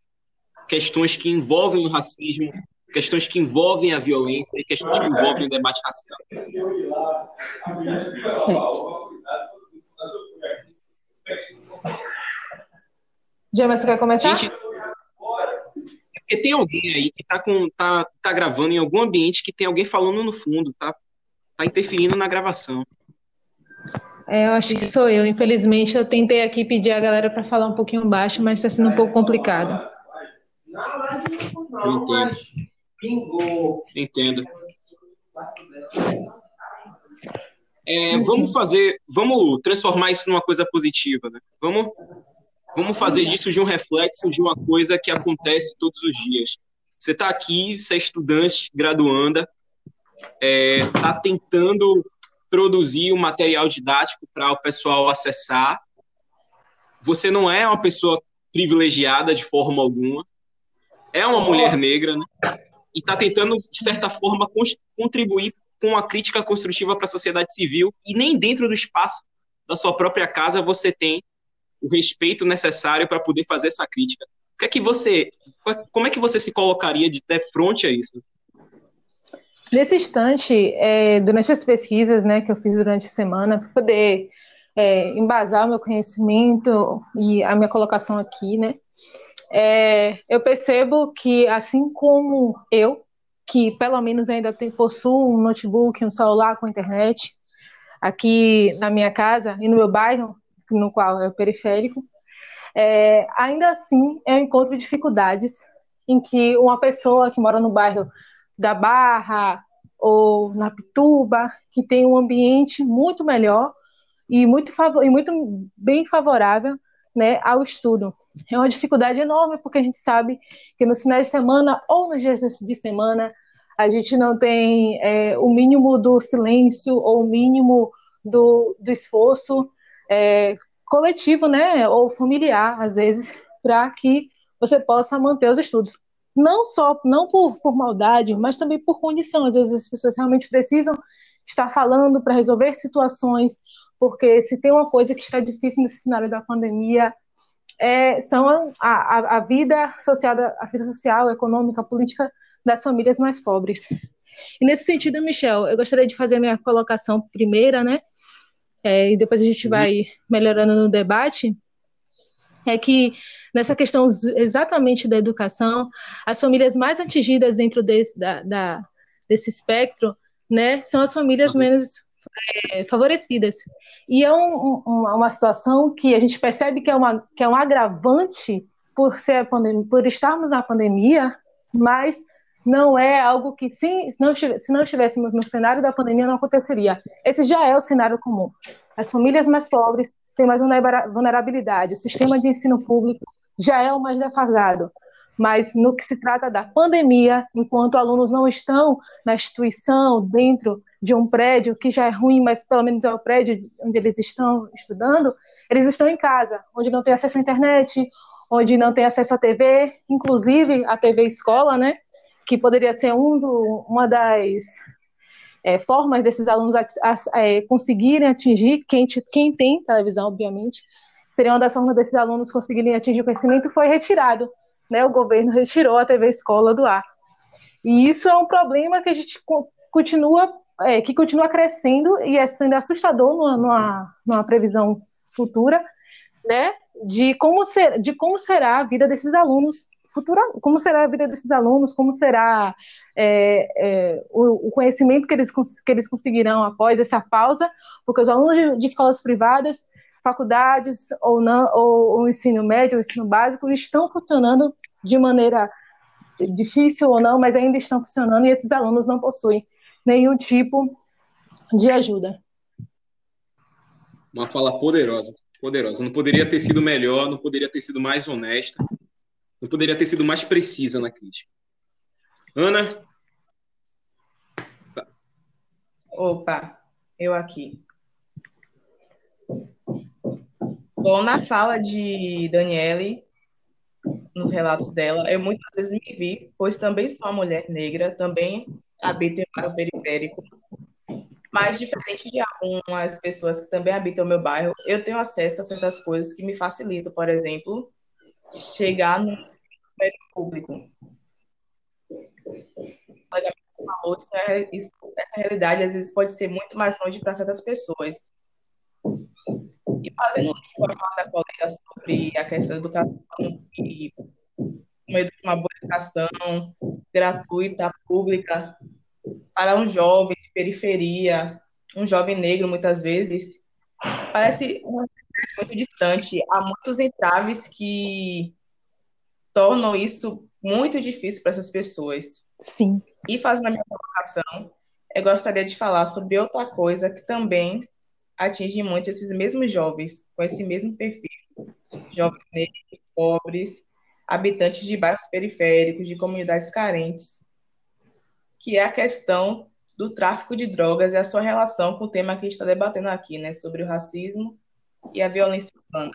questões que envolvem o racismo, questões que envolvem a violência e questões que envolvem o debate racial? Você quer começar? Gente, porque tem alguém aí que tá, com, tá, tá gravando em algum ambiente que tem alguém falando no fundo, tá, tá interferindo na gravação. É, eu acho que sou eu. Infelizmente, eu tentei aqui pedir a galera para falar um pouquinho baixo, mas está sendo um pouco complicado. Eu entendo. Entendo. É, vamos fazer, vamos transformar isso numa coisa positiva, né? Vamos, vamos fazer disso de um reflexo de uma coisa que acontece todos os dias. Você está aqui, você é estudante, graduanda, está tentando produzir um material didático para o pessoal acessar. Você não é uma pessoa privilegiada de forma alguma, é uma mulher negra, né? E está tentando, de certa forma, contribuir com uma crítica construtiva para a sociedade civil, e nem dentro do espaço da sua própria casa você tem o respeito necessário para poder fazer essa crítica. O que é que você, como é que você se colocaria de, de frente a isso? Nesse instante, é, durante as pesquisas né, que eu fiz durante a semana, para poder é, embasar o meu conhecimento e a minha colocação aqui, né, é, eu percebo que, assim como eu, que pelo menos ainda tem, possuo um notebook, um celular com internet, aqui na minha casa e no meu bairro, no qual é o periférico, é, ainda assim eu encontro dificuldades em que uma pessoa que mora no bairro da Barra ou na Pituba, que tem um ambiente muito melhor e muito, e muito bem favorável né, ao estudo. É uma dificuldade enorme, porque a gente sabe que nos finais de semana ou nos dias de semana a gente não tem é, o mínimo do silêncio ou o mínimo do, do esforço é, coletivo, né, ou familiar, às vezes, para que você possa manter os estudos não só não por, por maldade, mas também por condição. Às vezes as pessoas realmente precisam estar falando para resolver situações, porque se tem uma coisa que está difícil nesse cenário da pandemia, é, são a, a, a, vida social, a vida social, econômica, política das famílias mais pobres. E nesse sentido, Michel, eu gostaria de fazer a minha colocação primeira, né? É, e depois a gente vai melhorando no debate. É que nessa questão exatamente da educação, as famílias mais atingidas dentro desse, da, da, desse espectro, né, são as famílias menos é, favorecidas. E é um, um, uma situação que a gente percebe que é, uma, que é um agravante por, ser pandemia, por estarmos na pandemia, mas não é algo que, se não, se não estivéssemos no cenário da pandemia, não aconteceria. Esse já é o cenário comum. As famílias mais pobres têm mais vulnerabilidade, o sistema de ensino público já é o mais defasado. Mas no que se trata da pandemia, enquanto alunos não estão na instituição, dentro de um prédio, que já é ruim, mas pelo menos é o prédio onde eles estão estudando, eles estão em casa, onde não tem acesso à internet, onde não tem acesso à TV, inclusive a TV escola, né? Que poderia ser um do, uma das é, formas desses alunos a, a, é, conseguirem atingir, quem, quem tem televisão, obviamente, seria uma das formas desses alunos conseguirem atingir o conhecimento, foi retirado. Né? O governo retirou a TV escola do ar. E isso é um problema que a gente continua, é, que continua crescendo e é sendo assustador numa, numa, numa previsão futura, né? De como, ser, de como será a vida desses alunos futura, como será a vida desses alunos, como será é, é, o, o, conhecimento que eles, que eles conseguirão após essa pausa, porque os alunos de, de escolas privadas, faculdades ou não, ou o ensino médio, o ensino básico, estão funcionando de maneira difícil ou não, mas ainda estão funcionando e esses alunos não possuem nenhum tipo de ajuda. Uma fala poderosa, poderosa. Não poderia ter sido melhor, não poderia ter sido mais honesta, não poderia ter sido mais precisa na crítica. Ana? Opa, eu aqui. Bom, na fala de Daniele, nos relatos dela, eu muitas vezes me vi, pois também sou uma mulher negra, também habito em bairro periférico, mas diferente de algumas pessoas que também habitam o meu bairro, eu tenho acesso a certas coisas que me facilitam, por exemplo, chegar no público. essa realidade às vezes pode ser muito mais longe para certas pessoas. E fazendo uma fala da colega sobre a questão da educação e uma boa educação gratuita, pública, para um jovem de periferia, um jovem negro, muitas vezes, parece muito distante. Há muitos entraves que tornam isso muito difícil para essas pessoas. Sim. E fazendo a minha colocação, eu gostaria de falar sobre outra coisa que também atinge muito esses mesmos jovens, com esse mesmo perfil. Jovens negros, pobres, habitantes de bairros periféricos, de comunidades carentes, que é a questão do tráfico de drogas e a sua relação com o tema que a gente está debatendo aqui, né, sobre o racismo e a violência urbana.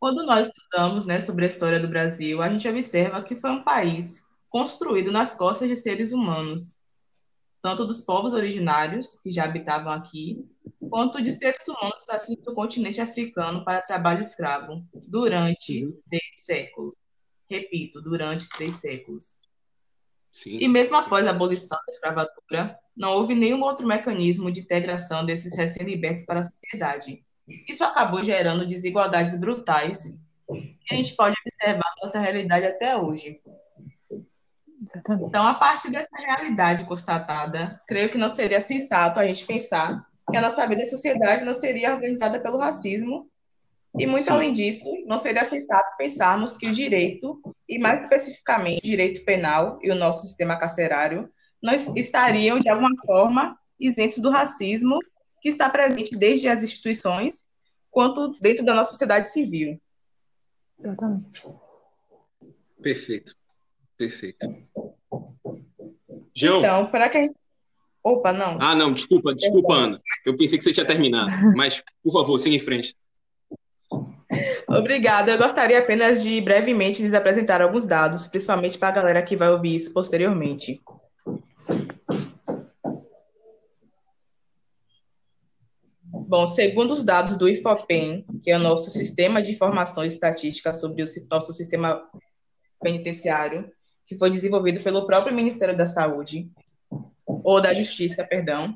Quando nós estudamos né, sobre a história do Brasil, a gente observa que foi um país construído nas costas de seres humanos, tanto dos povos originários, que já habitavam aqui, quanto de seres humanos trazidos do continente africano para trabalho escravo, durante três séculos. Repito, durante três séculos. Sim. E mesmo após a abolição da escravatura, não houve nenhum outro mecanismo de integração desses recém-libertos para a sociedade. Isso acabou gerando desigualdades brutais que a gente pode observar na nossa realidade até hoje. Então, a partir dessa realidade constatada, creio que não seria sensato a gente pensar que a nossa vida em sociedade não seria organizada pelo racismo e, muito Sim. além disso, não seria sensato pensarmos que o direito, e mais especificamente o direito penal e o nosso sistema carcerário, não estariam, de alguma forma, isentos do racismo que está presente desde as instituições quanto dentro da nossa sociedade civil. Exatamente. Perfeito. Perfeito. João. Então, para quem. Opa, não. Ah, não, desculpa, desculpa, Ana. Eu pensei que você tinha terminado. Mas, por favor, siga em frente. Obrigada. Eu gostaria apenas de brevemente lhes apresentar alguns dados, principalmente para a galera que vai ouvir isso posteriormente. Bom, segundo os dados do IFOPEN, que é o nosso sistema de informação e estatística sobre o nosso sistema penitenciário, que foi desenvolvido pelo próprio Ministério da Saúde, ou da Justiça, perdão,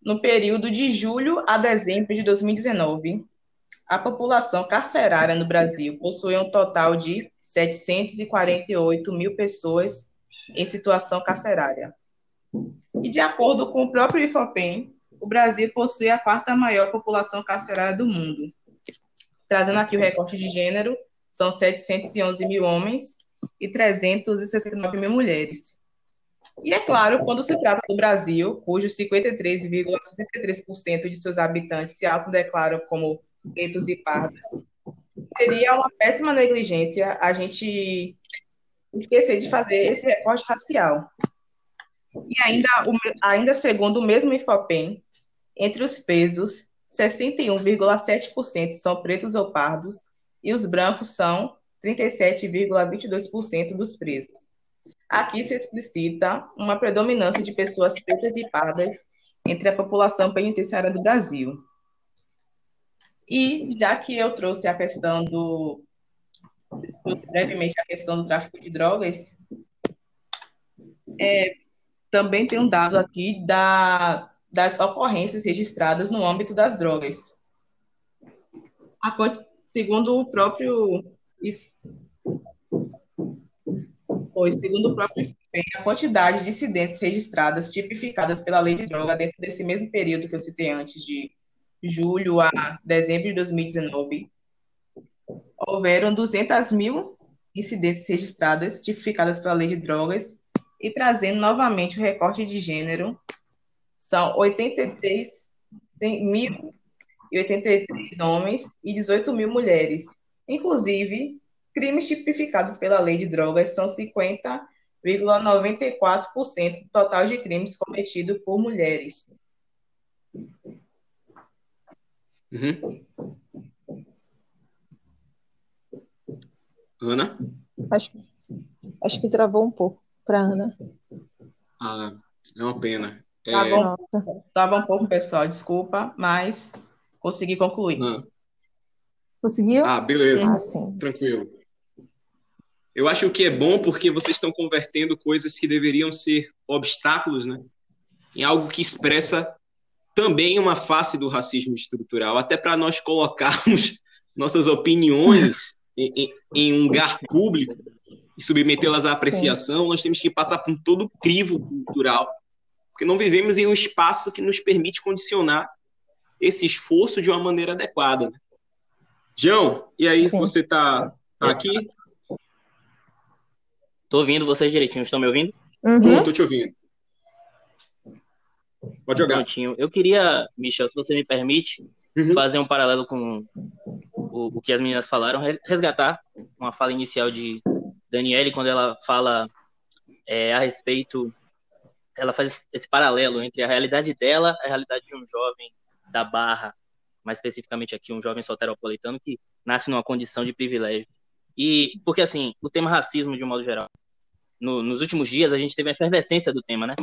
no período de julho a dezembro de 2019, a população carcerária no Brasil possui um total de 748 mil pessoas em situação carcerária. E de acordo com o próprio IFOPEN, o Brasil possui a quarta maior população carcerária do mundo. Trazendo aqui o recorte de gênero, são 711 mil homens e 369 mil mulheres. E é claro, quando se trata do Brasil, cujo 53,63% de seus habitantes se autodeclaram como pretos e pardos, seria uma péssima negligência a gente esquecer de fazer esse recorte racial. E ainda, ainda segundo o mesmo IFOPEM, entre os pesos, 61,7% são pretos ou pardos e os brancos são 37,22% dos presos. Aqui se explicita uma predominância de pessoas pretas e pardas entre a população penitenciária do Brasil. E já que eu trouxe a questão do brevemente a questão do tráfico de drogas, é, também tem um dado aqui da, das ocorrências registradas no âmbito das drogas. A, segundo o próprio pois, segundo o próprio a quantidade de incidências registradas tipificadas pela lei de droga dentro desse mesmo período que eu citei antes, de julho a dezembro de 2019, houveram 200 mil incidências registradas tipificadas pela lei de drogas e trazendo novamente o recorte de gênero, são 83 mil e 83 homens e 18 mil mulheres. Inclusive, crimes tipificados pela lei de drogas são 50,94% do total de crimes cometidos por mulheres. Uhum. Ana? Acho, acho que travou um pouco para Ana. Ah, é uma pena. É... Tá bom. Tava um pouco, pessoal, desculpa, mas consegui concluir. Não. Conseguiu? Ah, beleza. Ah, sim. Tranquilo. Eu acho que é bom porque vocês estão convertendo coisas que deveriam ser obstáculos, né? Em algo que expressa também uma face do racismo estrutural, até para nós colocarmos nossas opiniões em, em, em um lugar público e submetê-las à apreciação, nós temos que passar por todo o crivo cultural, porque não vivemos em um espaço que nos permite condicionar esse esforço de uma maneira adequada. Né? João, e aí, Sim. você está tá aqui? Estou ouvindo vocês direitinho, estão me ouvindo? Uhum. Estou te ouvindo. Pode jogar. Prontinho. Eu queria, Michel, se você me permite, uhum. fazer um paralelo com o, o, que as meninas falaram, resgatar uma fala inicial de Daniele, quando ela fala é, a respeito, ela faz esse paralelo entre a realidade dela e a realidade de um jovem da Barra, mais especificamente aqui, um jovem soteropolitano que nasce numa condição de privilégio. E, porque assim, o tema racismo, de um modo geral, no, nos últimos dias a gente teve a efervescência do tema, né?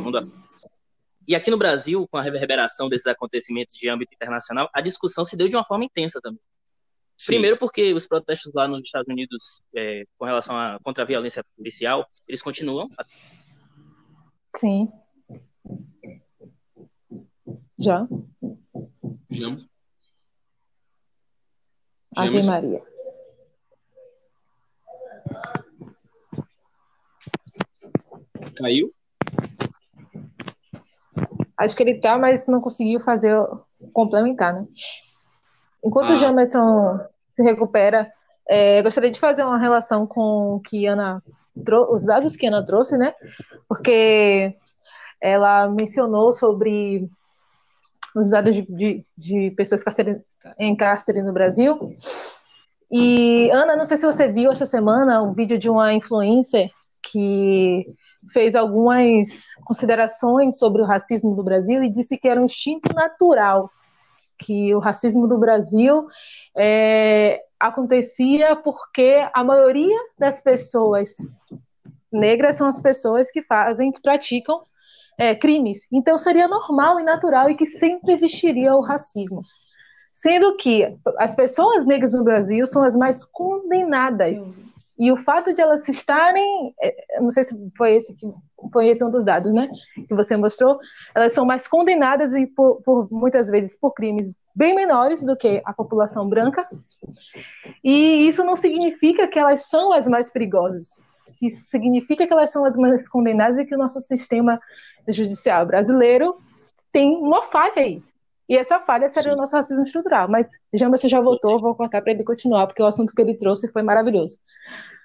E aqui no Brasil, com a reverberação desses acontecimentos de âmbito internacional, a discussão se deu de uma forma intensa também. Sim. Primeiro porque os protestos lá nos Estados Unidos é, com relação a contra a violência policial, eles continuam. Sim. Já. Já. Ave Maria. Caiu? Acho que ele tá, mas não conseguiu fazer complementar, né? Enquanto ah. o Jamerson se recupera, é, gostaria de fazer uma relação com que Ana os dados que Ana trouxe, né? Porque ela mencionou sobre os dados de, de, de pessoas em cárcere no Brasil. E Ana, não sei se você viu essa semana um vídeo de uma influencer que fez algumas considerações sobre o racismo do Brasil e disse que era um instinto natural, que o racismo do Brasil é, acontecia porque a maioria das pessoas negras são as pessoas que fazem, que praticam é, crimes. Então seria normal e natural e que sempre existiria o racismo. Sendo que as pessoas negras no Brasil são as mais condenadas e o fato de elas estarem, é, não sei se foi esse que foi esse um dos dados, né, que você mostrou, elas são mais condenadas e por, por muitas vezes por crimes bem menores do que a população branca. E isso não significa que elas são as mais perigosas. Isso significa que elas são as mais condenadas e que o nosso sistema judicial brasileiro tem uma falha aí. E essa falha seria Sim. o nosso racismo estrutural. Mas já você já voltou, vou cortar para ele continuar, porque o assunto que ele trouxe foi maravilhoso.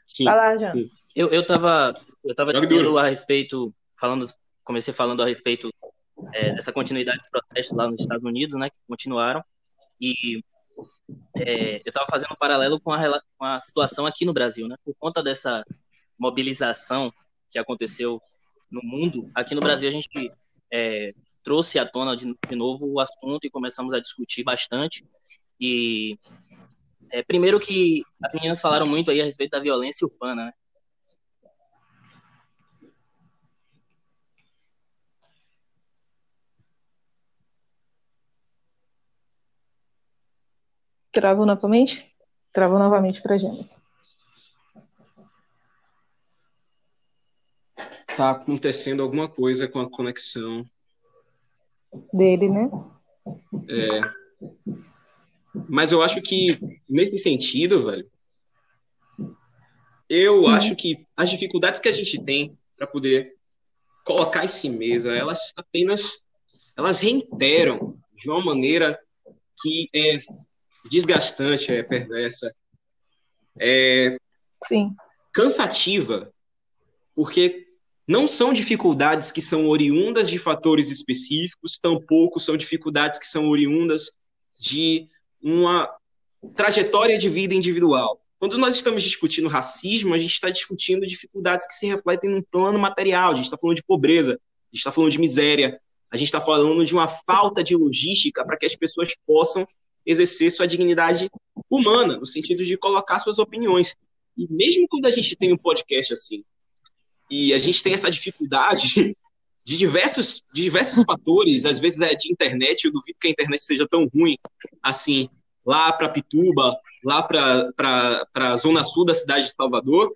Sim. Vai lá, Jean. Eu, eu tava, eu tava dizendo a respeito, falando, comecei falando a respeito é, dessa continuidade de protestos lá nos Estados Unidos, né, que continuaram. E é, eu estava fazendo um paralelo com a, com a situação aqui no Brasil, né? Por conta dessa mobilização que aconteceu no mundo, aqui no Brasil a gente é, trouxe à tona de, de, novo o assunto e começamos a discutir bastante. E é, primeiro que as meninas falaram muito aí a respeito da violência urbana, né? Travou novamente? Travou novamente para Gênesis. Tá acontecendo alguma coisa com a conexão dele, né? É. Mas eu acho que nesse sentido, velho, eu hum. acho que as dificuldades que a gente tem para poder colocar em si mesa, elas apenas elas reiteram de uma maneira que é desgastante, é perversa, é Sim. cansativa, porque não são dificuldades que são oriundas de fatores específicos, tampouco são dificuldades que são oriundas de uma trajetória de vida individual. Quando nós estamos discutindo racismo, a gente está discutindo dificuldades que se refletem num plano material, a gente está falando de pobreza, a gente está falando de miséria, a gente está falando de uma falta de logística para que as pessoas possam exercer sua dignidade humana, no sentido de colocar suas opiniões. E mesmo quando a gente tem um podcast assim, e a gente tem essa dificuldade de diversos, de diversos fatores, às vezes é de internet, eu duvido que a internet seja tão ruim assim, lá para Pituba, lá para a zona sul da cidade de Salvador,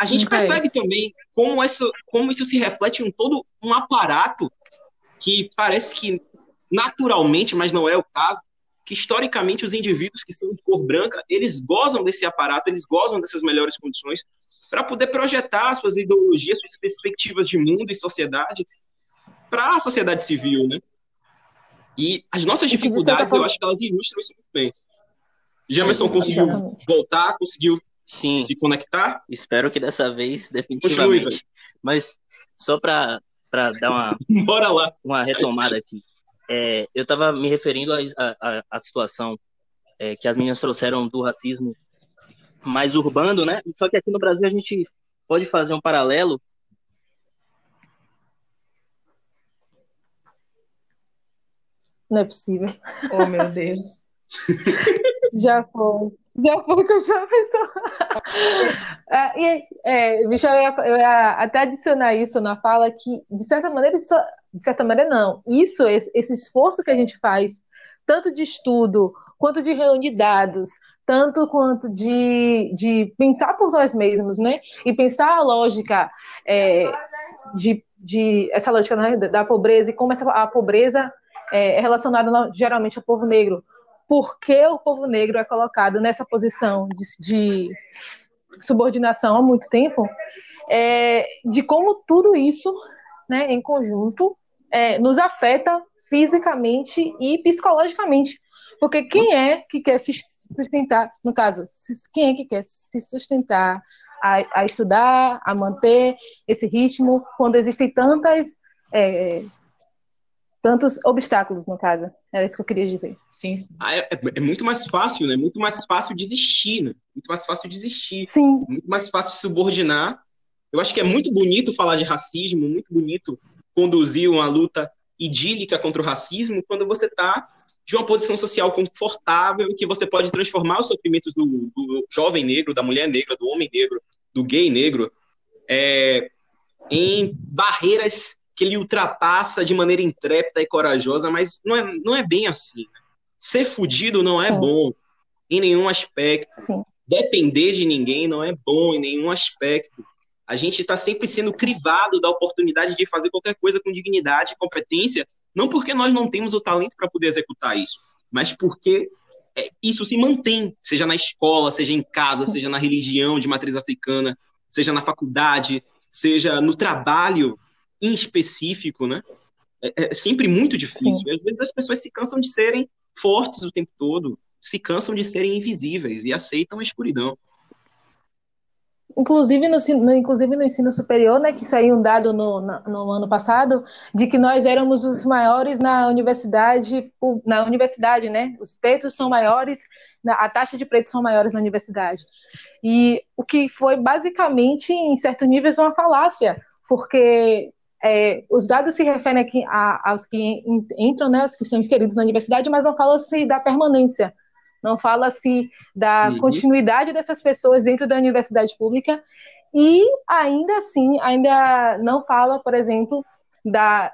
a gente okay. percebe também como isso, como isso se reflete em todo um aparato que parece que naturalmente, mas não é o caso, que historicamente os indivíduos que são de cor branca, eles gozam desse aparato, eles gozam dessas melhores condições para poder projetar suas ideologias, suas perspectivas de mundo e sociedade para a sociedade civil, né? E as nossas dificuldades, eu acho que elas ilustram isso muito bem. Jamerson conseguiu voltar, conseguiu Sim. se conectar? Espero que dessa vez, definitivamente. Continue, Mas só para dar uma, Bora lá. uma retomada aqui. É, eu estava me referindo à situação é, que as meninas trouxeram do racismo mais urbano, né? Só que aqui no Brasil a gente pode fazer um paralelo. Não é possível. Oh, meu Deus. já foi. Já foi que eu já pensou. é, e, é, bicho, eu ia, eu ia até adicionar isso na fala que, de certa maneira, isso de certa maneira, não. Isso, esse esforço que a gente faz, tanto de estudo, quanto de reunir dados, tanto quanto de, de pensar por nós mesmos, né? E pensar a lógica é, de, de essa lógica né, da pobreza e como essa, a pobreza é, é relacionada geralmente ao povo negro. Por que o povo negro é colocado nessa posição de, de subordinação há muito tempo? É, de como tudo isso, né, em conjunto, é, nos afeta fisicamente e psicologicamente. Porque quem é que quer se sustentar, no caso, quem é que quer se sustentar a, a estudar, a manter esse ritmo, quando existem tantas. É, tantos obstáculos, no caso. Era isso que eu queria dizer. Sim. Ah, é, é, muito mais fácil, né? Muito mais fácil desistir, né? Muito mais fácil desistir. Sim. Muito mais fácil subordinar. Eu acho que é muito bonito falar de racismo, muito bonito conduzir uma luta idílica contra o racismo quando você está de uma posição social confortável que você pode transformar os sofrimentos do, do, jovem negro, da mulher negra, do homem negro, do gay negro, é, em barreiras que ele ultrapassa de maneira intrépida e corajosa, mas não é, não é bem assim. Né? Ser fudido não é Sim. bom em nenhum aspecto. Sim. Depender de ninguém não é bom em nenhum aspecto. A gente está sempre sendo crivado da oportunidade de fazer qualquer coisa com dignidade e competência, não porque nós não temos o talento para poder executar isso, mas porque é, isso se mantém, seja na escola, seja em casa, seja na religião de matriz africana, seja na faculdade, seja no trabalho em específico, né? é, é sempre muito difícil. Às vezes as pessoas se cansam de serem fortes o tempo todo, se cansam de serem invisíveis e aceitam a escuridão. Inclusive no, inclusive no ensino superior, né, que saiu um dado no, no ano passado, de que nós éramos os maiores na universidade, na universidade, né? Os pretos são maiores, a taxa de pretos são maiores na universidade. E o que foi basicamente, em certo nível, uma falácia, porque é, os dados se referem aqui a, aos que entram, né, os que são inseridos na universidade, mas não fala-se da permanência, não fala-se da uhum. continuidade dessas pessoas dentro da universidade pública, e ainda assim, ainda não fala, por exemplo, da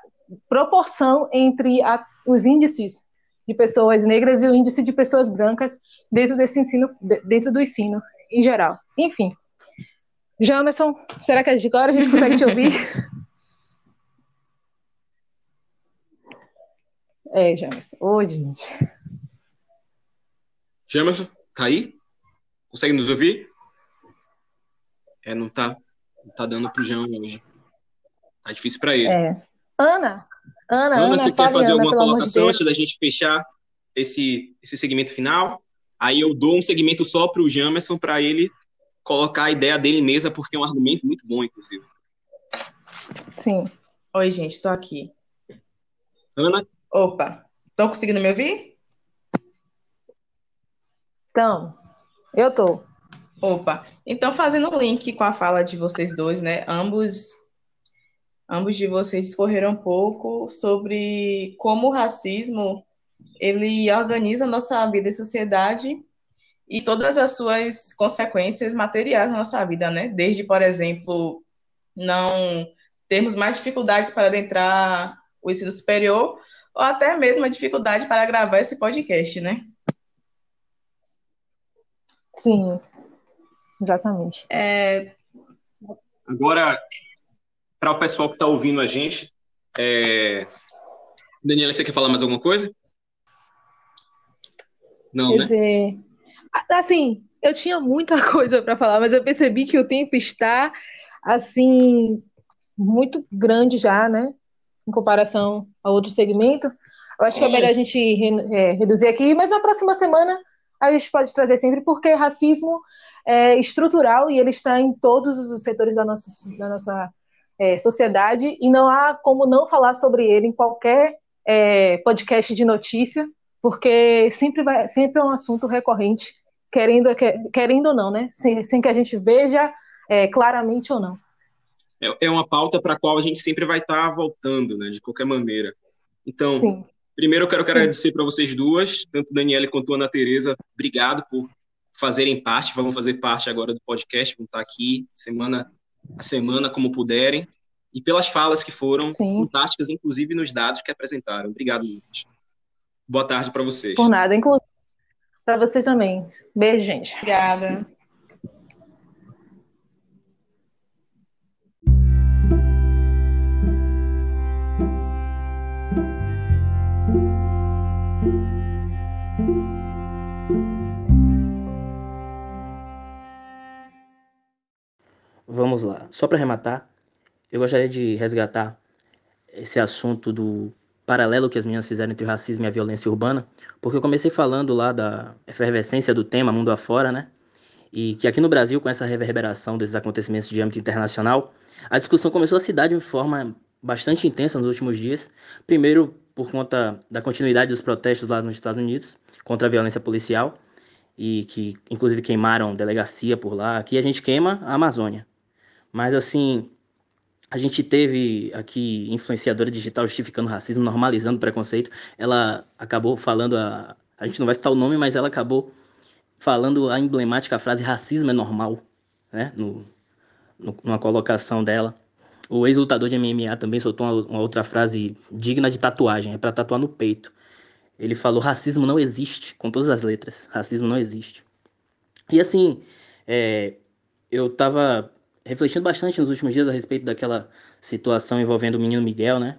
proporção entre a, os índices de pessoas negras e o índice de pessoas brancas dentro desse ensino, dentro do ensino em geral. Enfim. Jamerson, será que agora a gente consegue te ouvir? É, Jamerson. Oi, gente. Jamerson, tá aí? Consegue nos ouvir? É, não tá, não tá dando pro Jean hoje. Tá difícil para ele. É. Ana, Ana, Ana, Ana você quer fazer Ana, alguma colocação antes da gente fechar esse, esse segmento final? Aí eu dou um segmento só pro Jamerson para ele colocar a ideia dele em mesa, porque é um argumento muito bom, inclusive. Sim. Oi, gente, tô aqui. Ana? Opa, estão conseguindo me ouvir? Então, eu tô. Opa, então fazendo um link com a fala de vocês dois, né? Ambos, ambos de vocês discorreram um pouco sobre como o racismo ele organiza a nossa vida e sociedade e todas as suas consequências materiais na nossa vida, né? Desde, por exemplo, não termos mais dificuldades para adentrar o ensino superior, ou até mesmo a dificuldade para gravar esse podcast, né? Sim, exatamente. É... Agora, para o pessoal que está ouvindo a gente, é... Daniela, você quer falar mais alguma coisa? Não, Quer né? Dizer, assim, eu tinha muita coisa para falar, mas eu percebi que o tempo está assim muito grande já, né? em comparação a outro segmento. Eu acho que é melhor a gente é, reduzir aqui, mas na próxima semana a gente pode trazer sempre, porque racismo é estrutural e ele está em todos os setores da nossa, da nossa é, sociedade e não há como não falar sobre ele em qualquer é, podcast de notícia, porque sempre, vai, sempre é um assunto recorrente, querendo, querendo ou não, né? Sem, sem que a gente veja é, claramente ou não é, é uma pauta para a qual a gente sempre vai estar tá voltando, né, de qualquer maneira. Então, Sim. Primeiro eu quero agradecer para vocês duas, tanto Daniela quanto Ana Tereza, obrigado por fazerem parte, vão fazer parte agora do podcast, vão estar aqui semana a semana como puderem, e pelas falas que foram Sim. fantásticas, inclusive nos dados que apresentaram. Obrigado, Lucas. Boa tarde para vocês. Por nada, inclusive para vocês também. Beijo, gente. Obrigada. Lá. Só para arrematar, eu gostaria de resgatar esse assunto do paralelo que as meninas fizeram entre o racismo e a violência urbana, porque eu comecei falando lá da efervescência do tema mundo afora, né? E que aqui no Brasil, com essa reverberação desses acontecimentos de âmbito internacional, a discussão começou a se dar de forma bastante intensa nos últimos dias. Primeiro, por conta da continuidade dos protestos lá nos Estados Unidos contra a violência policial, e que inclusive queimaram delegacia por lá. Aqui a gente queima a Amazônia. Mas assim, a gente teve aqui influenciadora digital justificando racismo, normalizando preconceito. Ela acabou falando a a gente não vai citar o nome, mas ela acabou falando a emblemática frase racismo é normal, né? No, no numa colocação dela. O ex-lutador de MMA também soltou uma, uma, outra frase digna de tatuagem, é para tatuar no peito. Ele falou: racismo não existe, com todas as letras. Racismo não existe. E assim, é, eu tava refletindo bastante nos últimos dias a respeito daquela situação envolvendo o menino Miguel, né?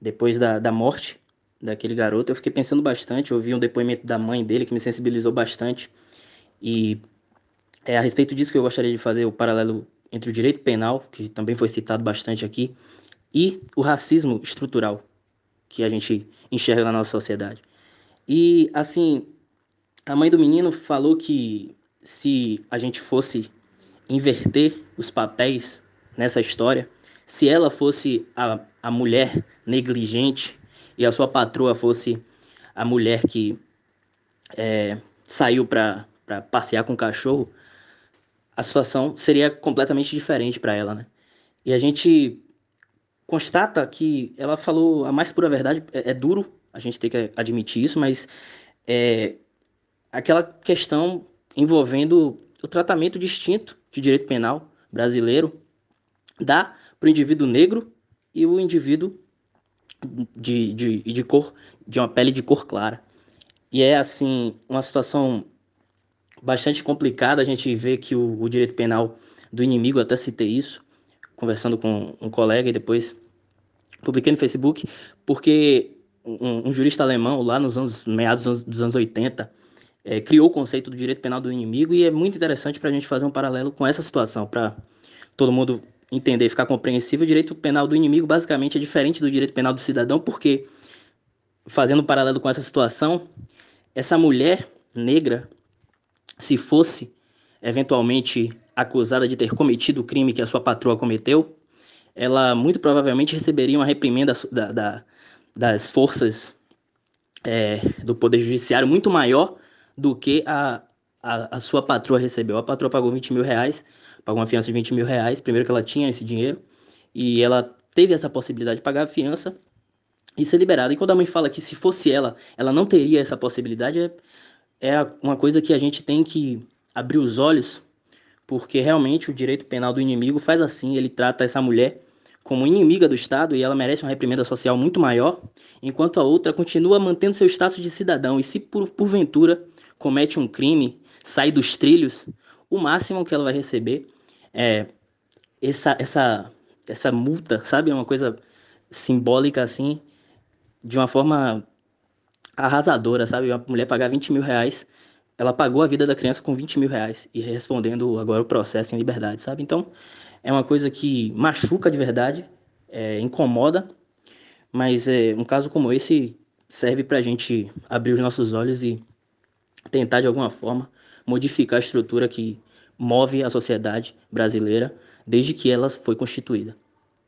Depois da, da morte daquele garoto, eu fiquei pensando bastante. Ouvi um depoimento da mãe dele que me sensibilizou bastante. E é a respeito disso que eu gostaria de fazer o paralelo entre o direito penal, que também foi citado bastante aqui, e o racismo estrutural, que a gente enxerga na nossa sociedade. E, assim, a mãe do menino falou que se a gente fosse inverter os papéis nessa história, se ela fosse a, a mulher negligente e a sua patroa fosse a mulher que é, saiu para passear com o cachorro, a situação seria completamente diferente para ela, né? E a gente constata que ela falou a mais pura verdade, é, é duro a gente ter que admitir isso, mas é aquela questão envolvendo o tratamento distinto de direito penal brasileiro dá para o indivíduo negro e o indivíduo de, de, de cor, de uma pele de cor clara. E é assim, uma situação bastante complicada. A gente vê que o, o direito penal do inimigo, até citei isso, conversando com um colega e depois publiquei no Facebook, porque um, um jurista alemão, lá nos anos meados dos anos 80, é, criou o conceito do direito penal do inimigo e é muito interessante para a gente fazer um paralelo com essa situação, para todo mundo entender, ficar compreensível. O direito penal do inimigo basicamente é diferente do direito penal do cidadão, porque, fazendo um paralelo com essa situação, essa mulher negra, se fosse eventualmente acusada de ter cometido o crime que a sua patroa cometeu, ela muito provavelmente receberia uma reprimenda da, da, das forças é, do Poder Judiciário muito maior do que a, a, a, sua patroa recebeu. A patroa pagou 20 mil reais, pagou uma fiança de 20 mil reais, primeiro que ela tinha esse dinheiro, e ela teve essa possibilidade de pagar a fiança e ser liberada. E quando a mãe fala que se fosse ela, ela não teria essa possibilidade, é, é uma coisa que a gente tem que abrir os olhos, porque realmente o direito penal do inimigo faz assim, ele trata essa mulher como inimiga do Estado e ela merece uma reprimenda social muito maior, enquanto a outra continua mantendo seu status de cidadão e se por, porventura comete um crime, sai dos trilhos, o máximo que ela vai receber é essa essa essa multa, sabe? É uma coisa simbólica assim, de uma forma arrasadora, sabe? Uma mulher pagar 20 mil reais, ela pagou a vida da criança com 20 mil reais e respondendo agora o processo em liberdade, sabe? Então, é uma coisa que machuca de verdade, é, incomoda, mas é, um caso como esse serve para a gente abrir os nossos olhos e tentar de alguma forma modificar a estrutura que move a sociedade brasileira desde que ela foi constituída.